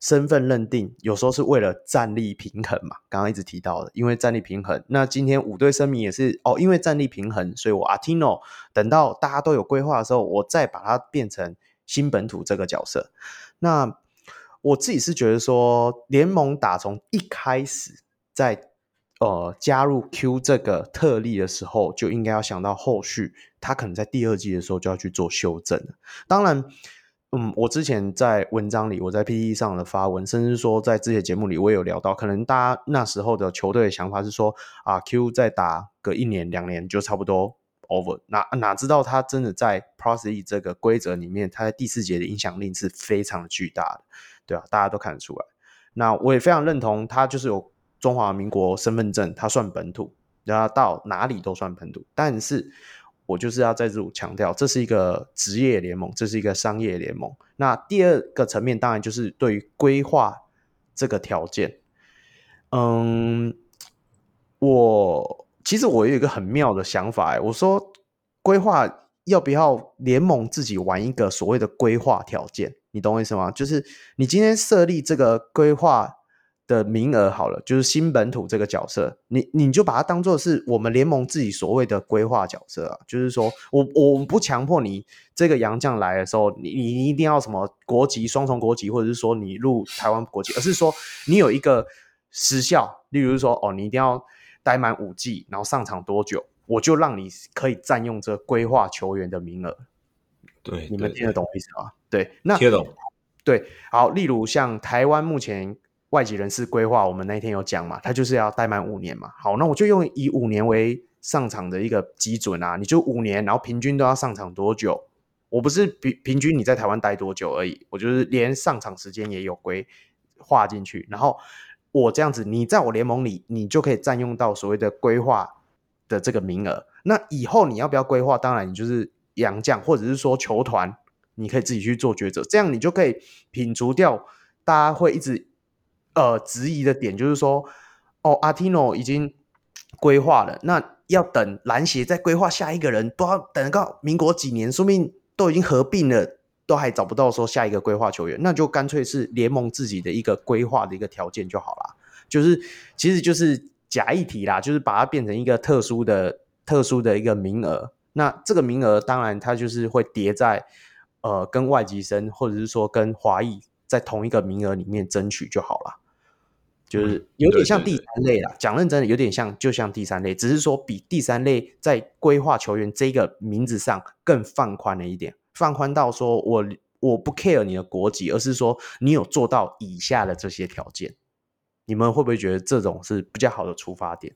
身份认定，有时候是为了战力平衡嘛。刚刚一直提到的，因为战力平衡。那今天五队声明也是哦，因为战力平衡，所以我 Artino 等到大家都有规划的时候，我再把它变成新本土这个角色。那我自己是觉得说，联盟打从一开始在呃加入 Q 这个特例的时候，就应该要想到后续他可能在第二季的时候就要去做修正了。当然，嗯，我之前在文章里，我在 PTT 上的发文，甚至说在之前节目里，我也有聊到，可能大家那时候的球队的想法是说啊，Q 再打个一年两年就差不多 over，哪哪知道他真的在 Plus E 这个规则里面，他在第四节的影响力是非常巨大的，对啊，大家都看得出来。那我也非常认同，他就是有中华民国身份证，它算本土，然后到哪里都算本土。但是，我就是要在这强调，这是一个职业联盟，这是一个商业联盟。那第二个层面，当然就是对于规划这个条件。嗯，我其实我有一个很妙的想法，哎，我说规划要不要联盟自己玩一个所谓的规划条件？你懂我意思吗？就是你今天设立这个规划的名额好了，就是新本土这个角色，你你就把它当做是我们联盟自己所谓的规划角色啊。就是说我我不强迫你这个洋将来的时候，你你一定要什么国籍双重国籍，或者是说你入台湾国籍，而是说你有一个时效，例如说哦，你一定要待满五季，然后上场多久，我就让你可以占用这规划球员的名额。对，你们听得懂我意思吗？对，那听得懂。对，好，例如像台湾目前外籍人士规划，我们那天有讲嘛，他就是要待满五年嘛。好，那我就用以五年为上场的一个基准啊，你就五年，然后平均都要上场多久？我不是平平均你在台湾待多久而已，我就是连上场时间也有规划进去。然后我这样子，你在我联盟里，你就可以占用到所谓的规划的这个名额。那以后你要不要规划？当然，你就是。洋将，或者是说球团，你可以自己去做抉择，这样你就可以摒除掉大家会一直呃质疑的点，就是说，哦，阿提诺已经规划了，那要等篮协再规划下一个人，都要等到民国几年，说不定都已经合并了，都还找不到说下一个规划球员，那就干脆是联盟自己的一个规划的一个条件就好了，就是其实就是假议题啦，就是把它变成一个特殊的、特殊的一个名额。那这个名额当然，它就是会叠在呃跟外籍生或者是说跟华裔在同一个名额里面争取就好了，就是有点像第三类啦。讲认真的，有点像就像第三类，只是说比第三类在规划球员这个名字上更放宽了一点，放宽到说我我不 care 你的国籍，而是说你有做到以下的这些条件，你们会不会觉得这种是比较好的出发点？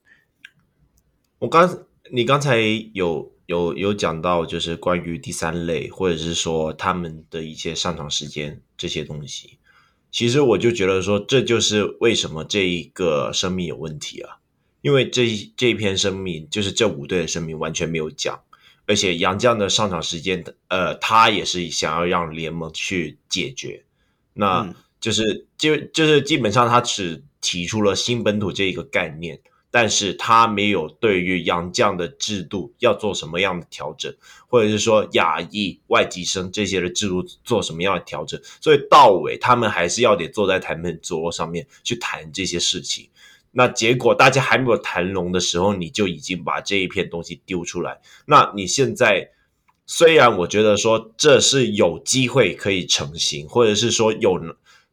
我刚你刚才有。有有讲到，就是关于第三类，或者是说他们的一些上场时间这些东西。其实我就觉得说，这就是为什么这一个声明有问题啊，因为这这一篇声明就是这五队的声明完全没有讲，而且杨绛的上场时间，呃，他也是想要让联盟去解决，那就是就就是基本上他只提出了新本土这一个概念。但是他没有对于洋将的制度要做什么样的调整，或者是说亚裔外籍生这些的制度做什么样的调整，所以到尾他们还是要得坐在谈判桌上面去谈这些事情。那结果大家还没有谈拢的时候，你就已经把这一片东西丢出来。那你现在虽然我觉得说这是有机会可以成型，或者是说有，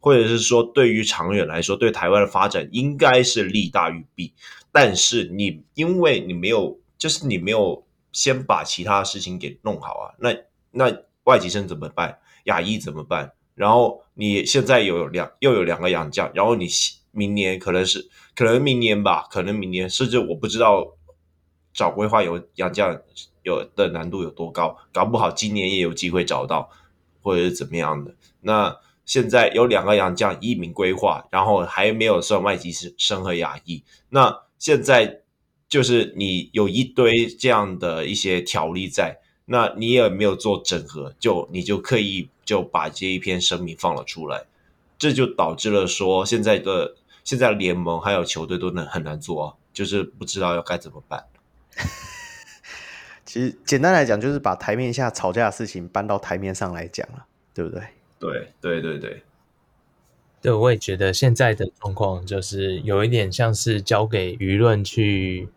或者是说对于长远来说，对台湾的发展应该是利大于弊。但是你因为你没有，就是你没有先把其他事情给弄好啊，那那外籍生怎么办？亚裔怎么办？然后你现在有两又有两个洋将，然后你明年可能是可能明年吧，可能明年甚至我不知道找规划有洋将有的难度有多高，搞不好今年也有机会找到，或者是怎么样的。那现在有两个洋将一名规划，然后还没有算外籍生和亚裔，那。现在就是你有一堆这样的一些条例在，那你也没有做整合，就你就刻意就把这一篇声明放了出来，这就导致了说现在的现在联盟还有球队都能很难做，就是不知道要该怎么办。其实简单来讲，就是把台面下吵架的事情搬到台面上来讲了，对不对？对对对对。对，我也觉得现在的状况就是有一点像是交给舆论去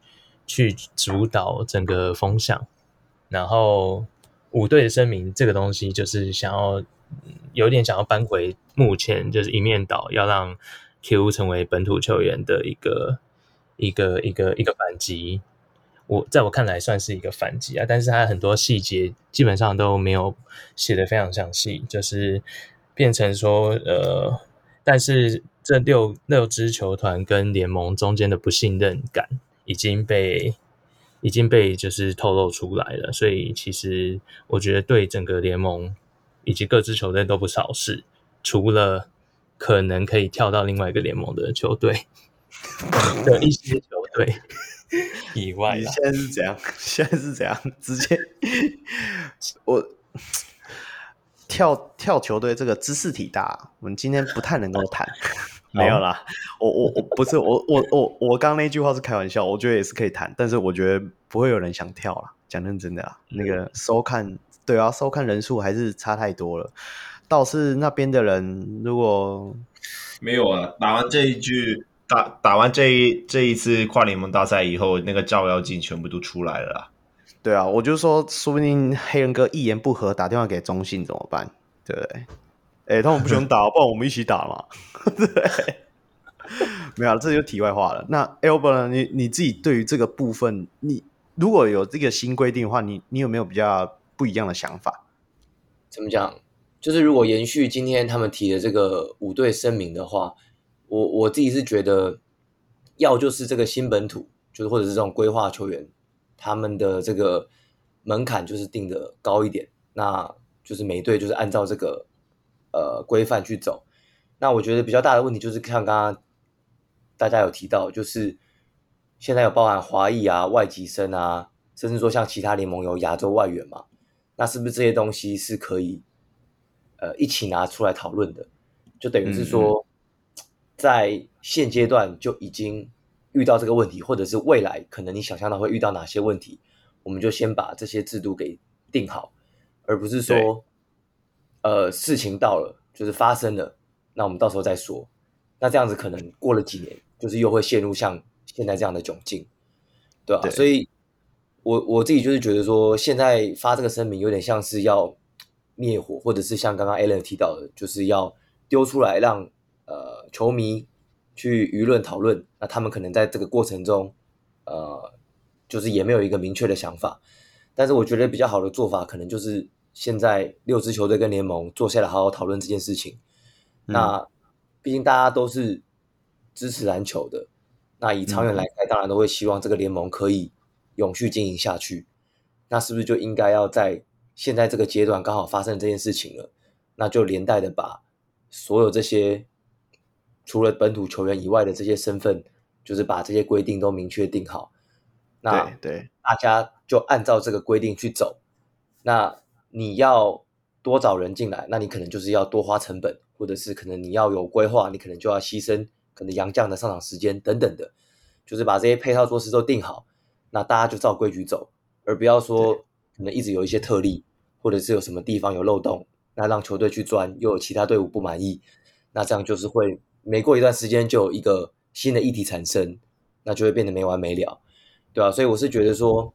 去主导整个风向，然后五队的声明这个东西就是想要有点想要扳回目前就是一面倒，要让 Q 成为本土球员的一个一个一个一个反击。我在我看来算是一个反击啊，但是它很多细节基本上都没有写的非常详细，就是变成说呃，但是这六六支球团跟联盟中间的不信任感已经被已经被就是透露出来了，所以其实我觉得对整个联盟以及各支球队都不是好事，除了可能可以跳到另外一个联盟的球队 的一些球队。以外，你现在是怎样？现在是怎样？直接我跳跳球队这个知识体大，我们今天不太能够谈。没有啦，我我我不是我我我我刚刚那句话是开玩笑，我觉得也是可以谈，但是我觉得不会有人想跳啦。讲认真的啊，那个收看对啊，收看人数还是差太多了。倒是那边的人，如果没有啊，打完这一句。打打完这一这一次跨联盟大赛以后，那个照妖镜全部都出来了。对啊，我就说，说不定黑人哥一言不合打电话给中信怎么办？对不对？哎，他们不喜欢打，不然我们一起打嘛。对，没有，这就题外话了。那 Albert？你你自己对于这个部分，你如果有这个新规定的话，你你有没有比较不一样的想法？怎么讲？就是如果延续今天他们提的这个五队声明的话。我我自己是觉得，要就是这个新本土，就是或者是这种规划球员，他们的这个门槛就是定的高一点，那就是每队就是按照这个呃规范去走。那我觉得比较大的问题就是像刚刚大家有提到，就是现在有包含华裔啊、外籍生啊，甚至说像其他联盟有亚洲外援嘛，那是不是这些东西是可以呃一起拿出来讨论的？就等于是说。在现阶段就已经遇到这个问题，或者是未来可能你想象到会遇到哪些问题，我们就先把这些制度给定好，而不是说，呃，事情到了就是发生了，那我们到时候再说。那这样子可能过了几年，就是又会陷入像现在这样的窘境，对吧？对。所以我我自己就是觉得说，现在发这个声明有点像是要灭火，或者是像刚刚 Alan 提到的，就是要丢出来让。呃，球迷去舆论讨论，那他们可能在这个过程中，呃，就是也没有一个明确的想法。但是我觉得比较好的做法，可能就是现在六支球队跟联盟坐下来好好讨论这件事情。嗯、那毕竟大家都是支持篮球的，那以长远来看，当然都会希望这个联盟可以永续经营下去。那是不是就应该要在现在这个阶段刚好发生这件事情了？那就连带的把所有这些。除了本土球员以外的这些身份，就是把这些规定都明确定好。那对，大家就按照这个规定去走。那你要多找人进来，那你可能就是要多花成本，或者是可能你要有规划，你可能就要牺牲可能洋将的上场时间等等的。就是把这些配套措施都定好，那大家就照规矩走，而不要说可能一直有一些特例，或者是有什么地方有漏洞，那让球队去钻，又有其他队伍不满意，那这样就是会。每过一段时间就有一个新的议题产生，那就会变得没完没了，对吧、啊？所以我是觉得说，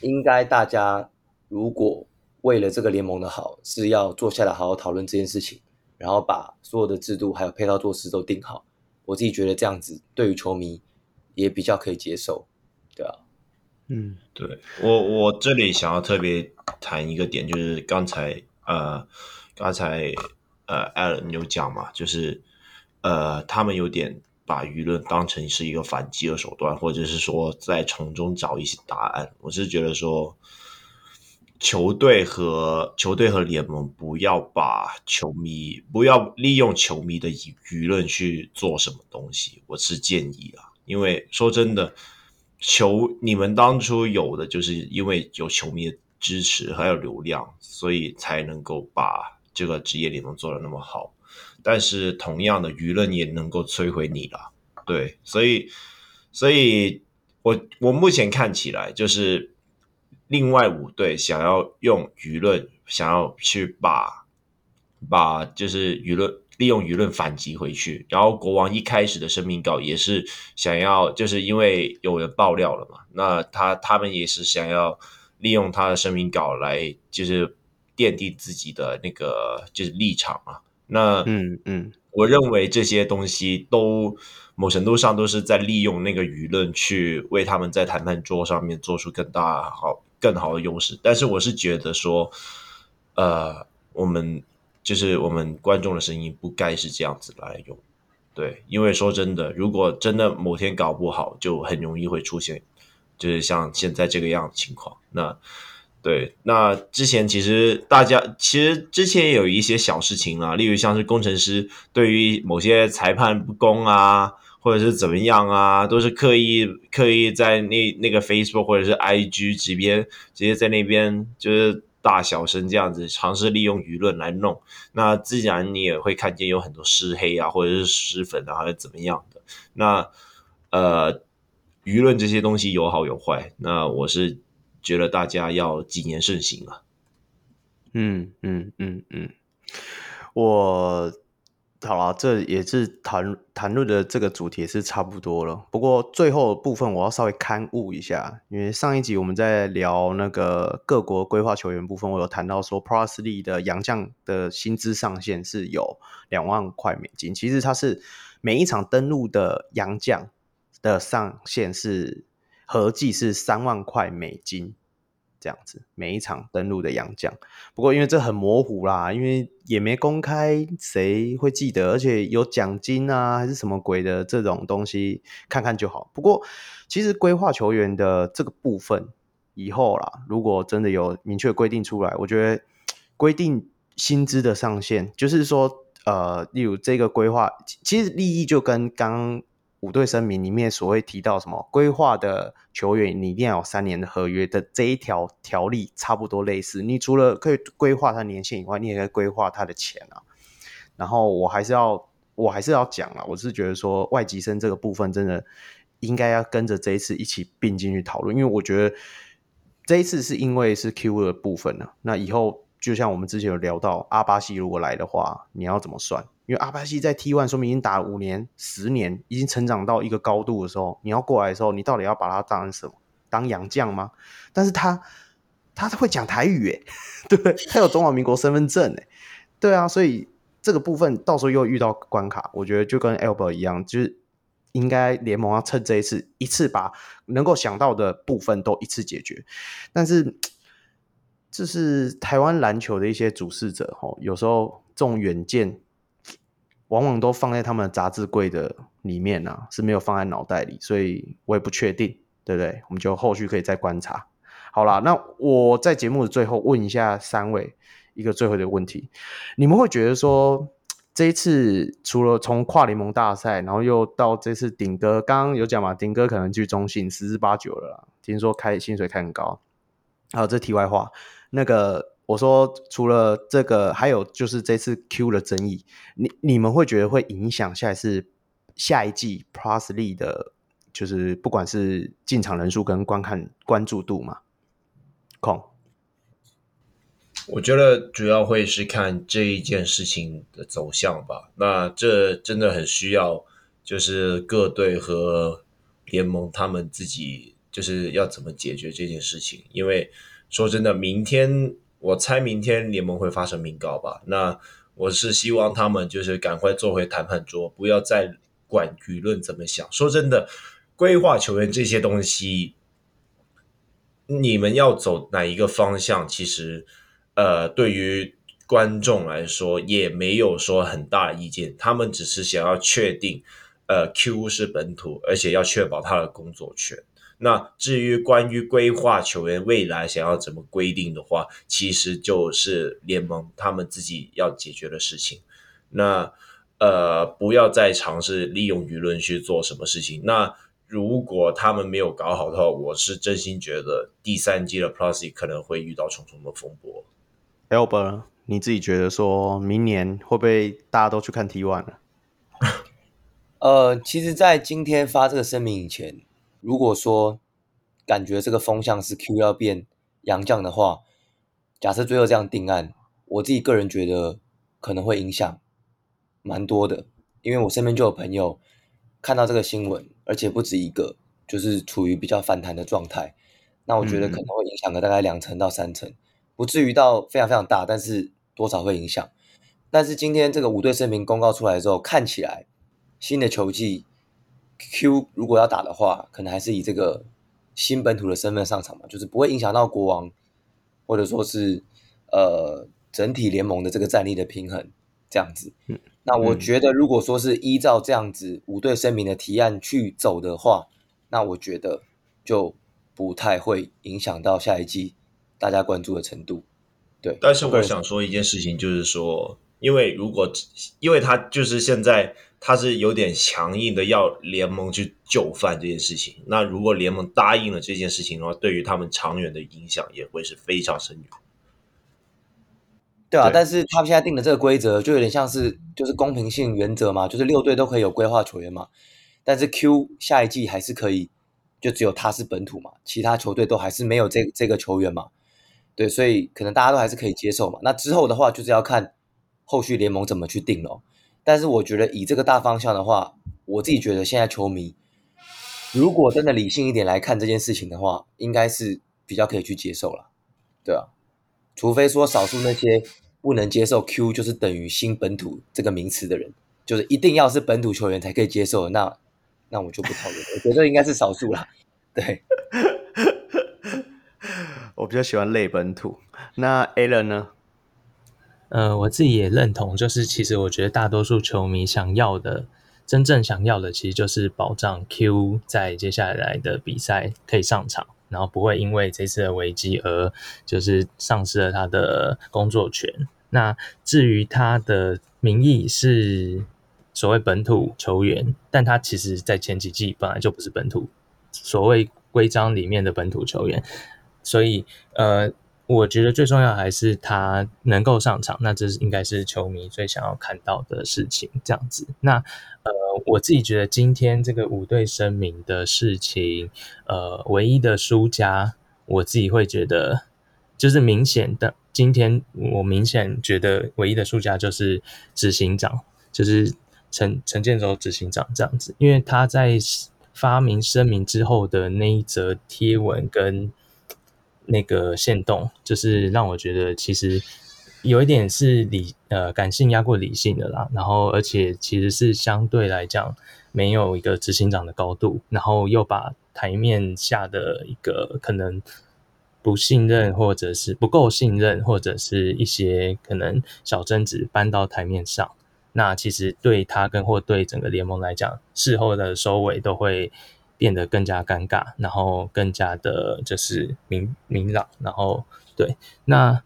应该大家如果为了这个联盟的好，是要坐下来好好讨论这件事情，然后把所有的制度还有配套措施都定好。我自己觉得这样子对于球迷也比较可以接受，对啊。嗯，对我我这里想要特别谈一个点，就是刚才呃刚才呃 Alan 有讲嘛，就是。呃，他们有点把舆论当成是一个反击的手段，或者是说在从中找一些答案。我是觉得说，球队和球队和联盟不要把球迷不要利用球迷的舆舆论去做什么东西。我是建议啊，因为说真的，球你们当初有的就是因为有球迷的支持还有流量，所以才能够把这个职业联盟做得那么好。但是同样的舆论也能够摧毁你了，对，所以，所以我我目前看起来就是另外五队想要用舆论，想要去把把就是舆论利用舆论反击回去，然后国王一开始的声明稿也是想要，就是因为有人爆料了嘛，那他他们也是想要利用他的声明稿来就是奠定自己的那个就是立场嘛。那嗯嗯，我认为这些东西都某程度上都是在利用那个舆论去为他们在谈判桌上面做出更大好更好的优势。但是我是觉得说，呃，我们就是我们观众的声音不该是这样子来用。对，因为说真的，如果真的某天搞不好，就很容易会出现，就是像现在这个样的情况。那对，那之前其实大家其实之前也有一些小事情啊，例如像是工程师对于某些裁判不公啊，或者是怎么样啊，都是刻意刻意在那那个 Facebook 或者是 IG 直接直接在那边就是。大小声这样子尝试利用舆论来弄，那自然你也会看见有很多施黑啊，或者是施粉啊，还是怎么样的。那呃，舆论这些东西有好有坏，那我是觉得大家要谨言慎行啊。嗯嗯嗯嗯，我。好了，这也是谈谈论的这个主题是差不多了。不过最后部分我要稍微勘误一下，因为上一集我们在聊那个各国规划球员部分，我有谈到说 Pro League 的洋将的薪资上限是有两万块美金。其实它是每一场登录的洋将的上限是合计是三万块美金。这样子，每一场登陆的洋将，不过因为这很模糊啦，因为也没公开，谁会记得？而且有奖金啊，还是什么鬼的这种东西，看看就好。不过其实规划球员的这个部分，以后啦，如果真的有明确规定出来，我觉得规定薪资的上限，就是说，呃，例如这个规划，其实利益就跟刚。五队声明里面所谓提到什么规划的球员，你一定要有三年的合约的这一条条例差不多类似。你除了可以规划他年限以外，你也可以规划他的钱啊。然后我还是要，我还是要讲啊，我是觉得说外籍生这个部分真的应该要跟着这一次一起并进去讨论，因为我觉得这一次是因为是 Q 的部分呢，那以后就像我们之前有聊到阿巴西如果来的话，你要怎么算？因为阿巴西在 T1 说明已经打了五年、十年，已经成长到一个高度的时候，你要过来的时候，你到底要把他当成什么？当洋将吗？但是他他会讲台语，诶，对不对？他有中华民国身份证，诶，对啊，所以这个部分到时候又遇到关卡，我觉得就跟 Albert 一样，就是应该联盟要趁这一次，一次把能够想到的部分都一次解决。但是这是台湾篮球的一些主事者，吼，有时候这种远见。往往都放在他们的杂志柜的里面啊，是没有放在脑袋里，所以我也不确定，对不对？我们就后续可以再观察。好啦，那我在节目的最后问一下三位一个最后的问题：你们会觉得说，这一次除了从跨联盟大赛，然后又到这次顶哥，刚刚有讲嘛？顶哥可能去中信十之八九了，听说开薪水开很高。好，这题外话，那个。我说，除了这个，还有就是这次 Q 的争议，你你们会觉得会影响下一次下一季 Plus League 的，就是不管是进场人数跟观看关注度吗？空，我觉得主要会是看这一件事情的走向吧。那这真的很需要，就是各队和联盟他们自己就是要怎么解决这件事情。因为说真的，明天。我猜明天联盟会发生民告吧？那我是希望他们就是赶快坐回谈判桌，不要再管舆论怎么想。说真的，规划球员这些东西，你们要走哪一个方向？其实，呃，对于观众来说也没有说很大意见。他们只是想要确定，呃，Q 是本土，而且要确保他的工作权。那至于关于规划球员未来想要怎么规定的话，其实就是联盟他们自己要解决的事情。那呃，不要再尝试利用舆论去做什么事情。那如果他们没有搞好的话，我是真心觉得第三季的 Plus 可能会遇到重重的风波。Albert，你自己觉得说明年会不会大家都去看 T1 了？呃，其实，在今天发这个声明以前。如果说感觉这个风向是 Q 要变阳降的话，假设最后这样定案，我自己个人觉得可能会影响蛮多的，因为我身边就有朋友看到这个新闻，而且不止一个，就是处于比较反弹的状态。那我觉得可能会影响个大概两成到三成，不至于到非常非常大，但是多少会影响。但是今天这个五队声明公告出来之后，看起来新的球季 Q 如果要打的话，可能还是以这个新本土的身份上场嘛，就是不会影响到国王，或者说是呃整体联盟的这个战力的平衡这样子。嗯，那我觉得如果说是依照这样子五队声明的提案去走的话，那我觉得就不太会影响到下一季大家关注的程度。对，但是我想说一件事情，就是说。因为如果，因为他就是现在他是有点强硬的要联盟去就范这件事情。那如果联盟答应了这件事情的话，对于他们长远的影响也会是非常深远。对啊，对，但是他们现在定的这个规则就有点像是就是公平性原则嘛，就是六队都可以有规划球员嘛。但是 Q 下一季还是可以，就只有他是本土嘛，其他球队都还是没有这这个球员嘛。对，所以可能大家都还是可以接受嘛。那之后的话就是要看。后续联盟怎么去定了？但是我觉得以这个大方向的话，我自己觉得现在球迷如果真的理性一点来看这件事情的话，应该是比较可以去接受了，对啊，除非说少数那些不能接受 Q 就是等于新本土这个名词的人，就是一定要是本土球员才可以接受的，那那我就不讨论。我觉得应该是少数啦。对，我比较喜欢类本土。那 Alan 呢？呃，我自己也认同，就是其实我觉得大多数球迷想要的，真正想要的，其实就是保障 Q 在接下来的比赛可以上场，然后不会因为这次的危机而就是丧失了他的工作权。那至于他的名义是所谓本土球员，但他其实在前几季本来就不是本土，所谓规章里面的本土球员，所以呃。我觉得最重要还是他能够上场，那这是应该是球迷最想要看到的事情。这样子，那呃，我自己觉得今天这个五队声明的事情，呃，唯一的输家，我自己会觉得就是明显的，今天我明显觉得唯一的输家就是执行长，就是陈陈建州执行长这样子，因为他在发明声明之后的那一则贴文跟。那个限动就是让我觉得其实有一点是理呃感性压过理性的啦，然后而且其实是相对来讲没有一个执行长的高度，然后又把台面下的一个可能不信任或者是不够信任或者是一些可能小争执搬到台面上，那其实对他跟或对整个联盟来讲，事后的收尾都会。变得更加尴尬，然后更加的就是明明朗，然后对，那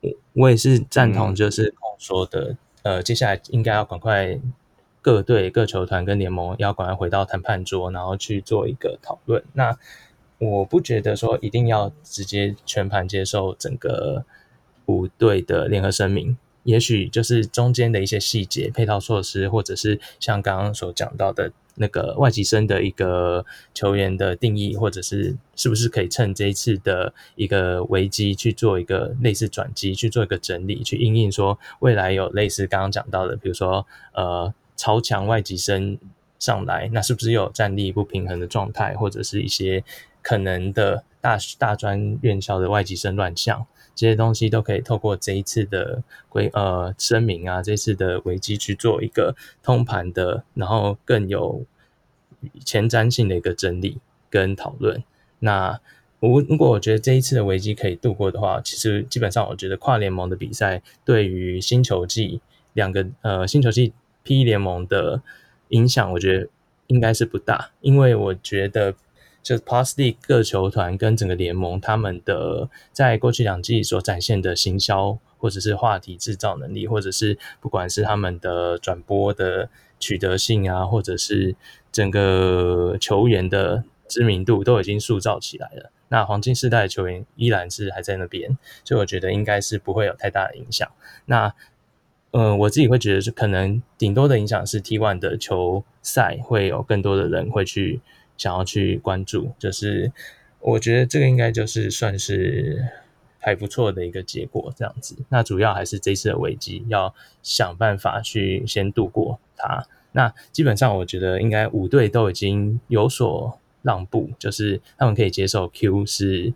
我我也是赞同，就是说的，嗯、呃，接下来应该要赶快各队各球团跟联盟要赶快回到谈判桌，然后去做一个讨论。那我不觉得说一定要直接全盘接受整个五队的联合声明，也许就是中间的一些细节、配套措施，或者是像刚刚所讲到的。那个外籍生的一个球员的定义，或者是是不是可以趁这一次的一个危机去做一个类似转机，去做一个整理，去应应说未来有类似刚刚讲到的，比如说呃超强外籍生上来，那是不是有战力不平衡的状态，或者是一些可能的大大专院校的外籍生乱象。这些东西都可以透过这一次的规呃声明啊，这次的危机去做一个通盘的，然后更有前瞻性的一个整理跟讨论。那我如果我觉得这一次的危机可以度过的话，其实基本上我觉得跨联盟的比赛对于星球季两个呃星球季 P 联盟的影响，我觉得应该是不大，因为我觉得。就 Plus League 各球团跟整个联盟，他们的在过去两季所展现的行销，或者是话题制造能力，或者是不管是他们的转播的取得性啊，或者是整个球员的知名度，都已经塑造起来了。那黄金世代的球员依然是还在那边，所以我觉得应该是不会有太大的影响。那嗯、我自己会觉得是可能顶多的影响是 T1 的球赛会有更多的人会去。想要去关注，就是我觉得这个应该就是算是还不错的一个结果，这样子。那主要还是这次的危机要想办法去先度过它。那基本上我觉得应该五队都已经有所让步，就是他们可以接受 Q 是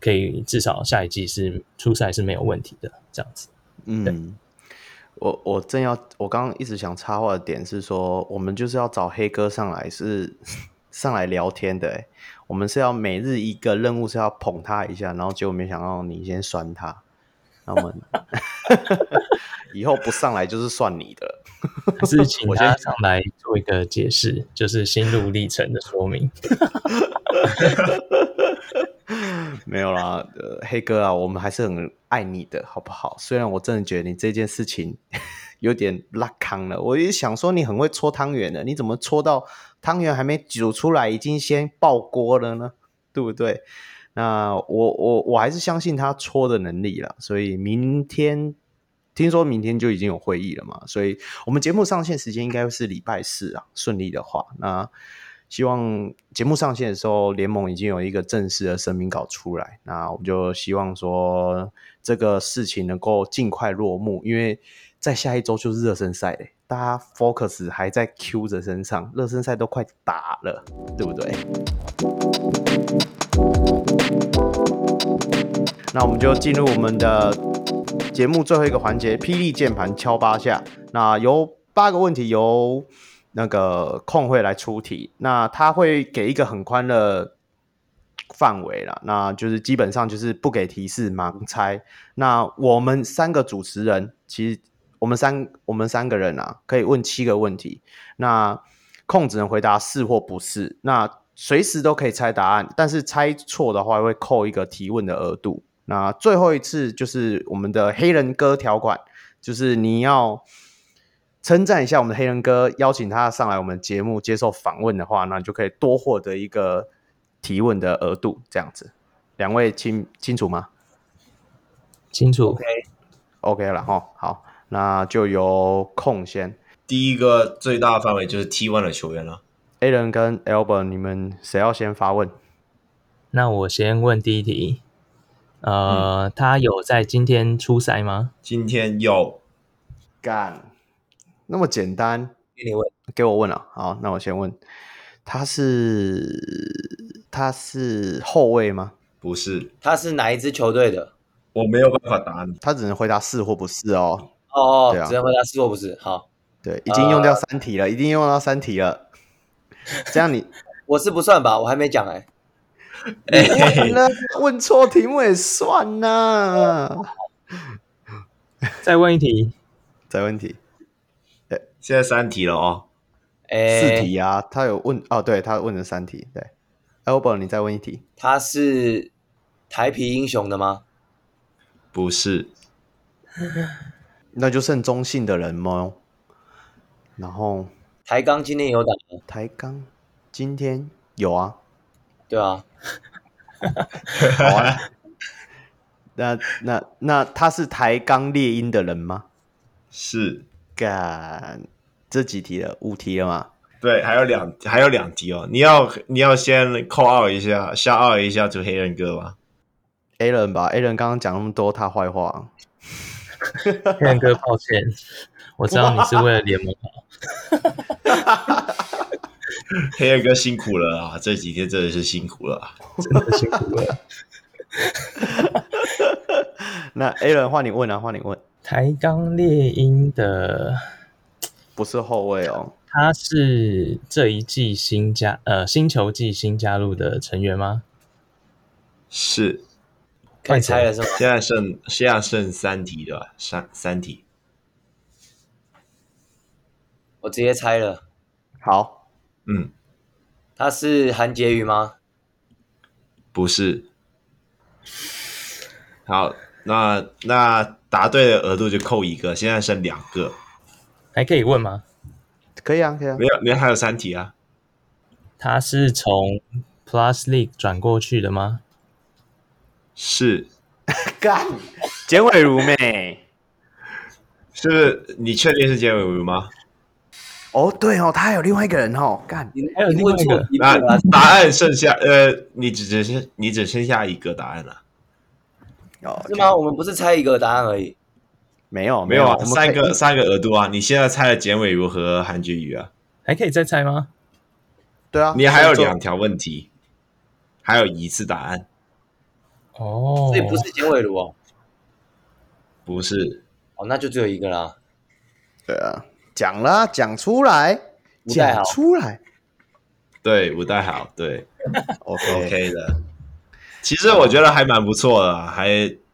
可以至少下一季是初赛是没有问题的这样子。嗯，我我正要，我刚刚一直想插话的点是说，我们就是要找黑哥上来是上来聊天的，哎，我们是要每日一个任务是要捧他一下，然后结果没想到你先酸他，那我们 以后不上来就是算你的，还是请他上来做一个解释，就是心路历程的说明。没有啦，呃，黑哥啊，我们还是很爱你的，好不好？虽然我真的觉得你这件事情有点拉康了，我也想说你很会搓汤圆的，你怎么搓到汤圆还没煮出来，已经先爆锅了呢？对不对？那我我我还是相信他搓的能力了，所以明天听说明天就已经有会议了嘛，所以我们节目上线时间应该是礼拜四啊，顺利的话，那。希望节目上线的时候，联盟已经有一个正式的声明稿出来。那我们就希望说，这个事情能够尽快落幕，因为在下一周就是热身赛嘞，大家 focus 还在 Q 的身上，热身赛都快打了，对不对？那我们就进入我们的节目最后一个环节——霹雳键盘敲八下。那有八个问题，由那个控会来出题，那他会给一个很宽的范围了，那就是基本上就是不给提示，盲猜。那我们三个主持人，其实我们三我们三个人啊，可以问七个问题，那空只能回答是或不是，那随时都可以猜答案，但是猜错的话会扣一个提问的额度。那最后一次就是我们的黑人哥条款，就是你要。称赞一下我们的黑人哥，邀请他上来我们节目接受访问的话，那就可以多获得一个提问的额度，这样子。两位清清楚吗？清楚。OK，OK 了哈。好，那就由控先。第一个最大范围就是 T1 的球员了。Alan 跟 Albert，你们谁要先发问？那我先问第一题。呃，嗯、他有在今天出赛吗？今天有。干。那么简单，给你问，给我问了。好，那我先问，他是他是后卫吗？不是，他是哪一支球队的？我没有办法答你，他只能回答是或不是哦。哦，对啊，只能回答是或不是。好，对，已经用掉三题了，呃、已经用到三题了。这样你我是不算吧？我还没讲哎、欸。问了，问错题目也算呐。再问一题，再问一题。现在三题了哦，欸、四题啊，他有问哦，对他问了三题，对，Albert 你再问一题，他是台皮英雄的吗？不是，那就剩中信的人吗？然后台钢今天有打吗？台钢今天有啊，对啊，好啊，那那那他是台钢猎鹰的人吗？是。干这几题了，五题了吗？对，还有两，还有两题哦。你要你要先 call out 一下，shout out 一下，就黑人哥吧。Alan 吧，Alan 刚刚讲那么多他坏话。黑人哥，抱歉，我知道你是为了联盟好。黑人哥辛苦了啊，这几天真的是辛苦了，真的辛苦了。那 Alan 换你问啊，换你问。台钢猎鹰的不是后卫哦，他是这一季新加呃新球季新加入的成员吗？是，可以猜了是吗？现在剩现在剩三题对吧三三题，我直接猜了。好，嗯，他是韩杰宇吗？不是。好，那那。答对的额度就扣一个，现在剩两个，还可以问吗？可以啊，可以啊。没有，没有，还有三题啊。他是从 Plus League 转过去的吗？是。干，简伟如妹，是不是？你确定是简伟如吗？哦，对哦，他还有另外一个人哦。干，你还有另外一个。那答案剩下，呃，你只只剩你只剩下一个答案了。哦，是吗？我们不是猜一个答案而已，没有没有啊，三个三个额度啊！你现在猜的简伟如和韩菊宇啊？还可以再猜吗？对啊，你还有两条问题，还有一次答案。哦，所以不是简伟如哦，不是。哦，那就只有一个啦。对啊，讲啦，讲出来，讲出来。对，吴代好，对，OK OK 的。其实我觉得还蛮不错的，还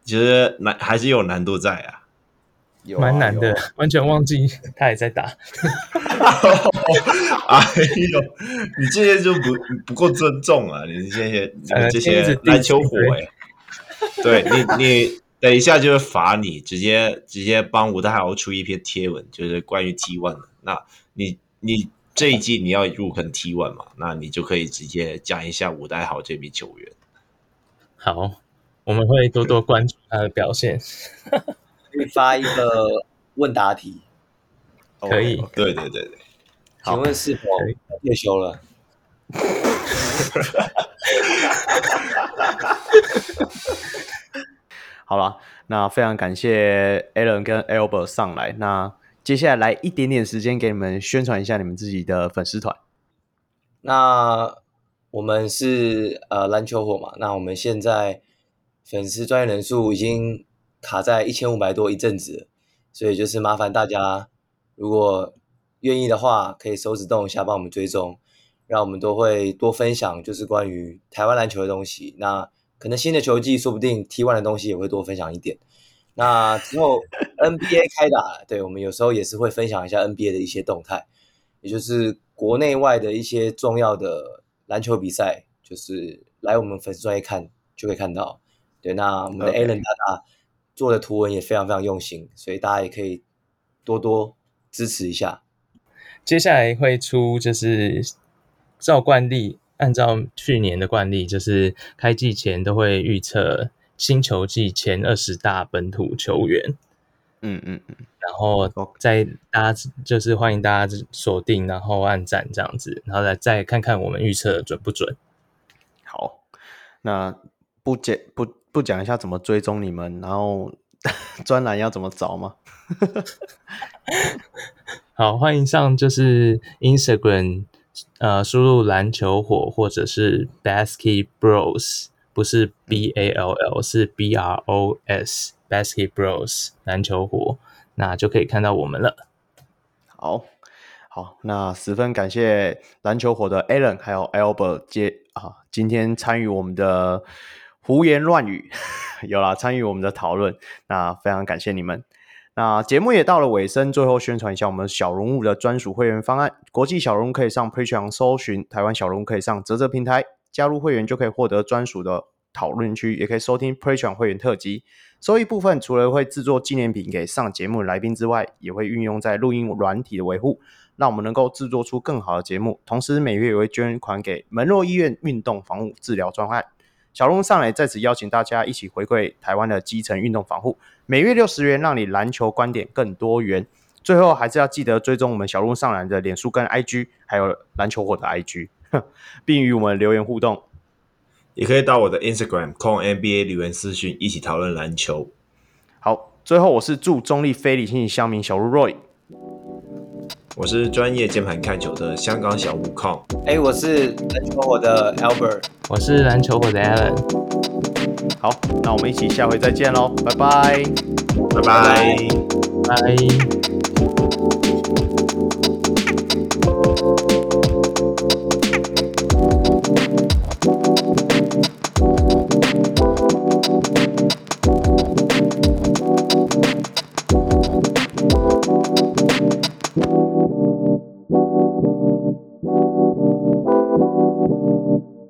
其实难还是有难度在啊，有蛮难的，完全忘记 他也在打。哎呦，你这些就不不够尊重啊！你这些你这些篮球火哎，对你你等一下就会罚你，直接直接帮吴大豪出一篇贴文，就是关于 T1 的。那你你这一季你要入坑 T one 嘛？那你就可以直接讲一下吴大豪这名球员。好，我们会多多关注他的表现。可以发一个问答题，可以，对对对对。请问是否退休了？好了，那非常感谢 Alan 跟 Albert 上来。那接下来来一点点时间给你们宣传一下你们自己的粉丝团。那我们是呃篮球火嘛，那我们现在粉丝专业人数已经卡在一千五百多一阵子，所以就是麻烦大家，如果愿意的话，可以手指动一下帮我们追踪，让我们都会多分享就是关于台湾篮球的东西。那可能新的球季说不定 T1 的东西也会多分享一点。那之后 NBA 开打了，对，我们有时候也是会分享一下 NBA 的一些动态，也就是国内外的一些重要的。篮球比赛就是来我们粉丝专业看就可以看到，对，那我们的 Alan 大大做的图文也非常非常用心，所以大家也可以多多支持一下。接下来会出就是照惯例，按照去年的惯例，就是开季前都会预测新球季前二十大本土球员。嗯嗯嗯，然后再大家就是欢迎大家锁定，然后按赞这样子，然后再再看看我们预测准不准。好，那不讲不不讲一下怎么追踪你们，然后 专栏要怎么找吗？好，欢迎上就是 Instagram，呃，输入篮球火或者是 Basket Bros，不是 B A L L，是 B R O S。Basket Bros 篮球火，那就可以看到我们了。好，好，那十分感谢篮球火的 Alan 还有 Albert 接啊，今天参与我们的胡言乱语，有啦，参与我们的讨论，那非常感谢你们。那节目也到了尾声，最后宣传一下我们小人物的专属会员方案，国际小人物可以上 Patreon 搜寻，台湾小人物可以上泽泽平台加入会员，就可以获得专属的讨论区，也可以收听 Patreon 会员特辑。收益部分除了会制作纪念品给上节目来宾之外，也会运用在录音软体的维护，让我们能够制作出更好的节目。同时每月也会捐款给门诺医院运动防护治疗专案。小龙上来在此邀请大家一起回馈台湾的基层运动防护，每月六十元，让你篮球观点更多元。最后还是要记得追踪我们小龙上来的脸书跟 IG，还有篮球火的 IG，并与我们留言互动。也可以到我的 Instagram 控 NBA 留言私讯，一起讨论篮球。好，最后我是祝中立非理性乡民小鹿 Roy，我是专业键盘看球的香港小悟空。哎、欸，我是篮球火的 Albert，我是篮球火的 Alan。好，那我们一起下回再见喽，拜拜，拜拜，拜。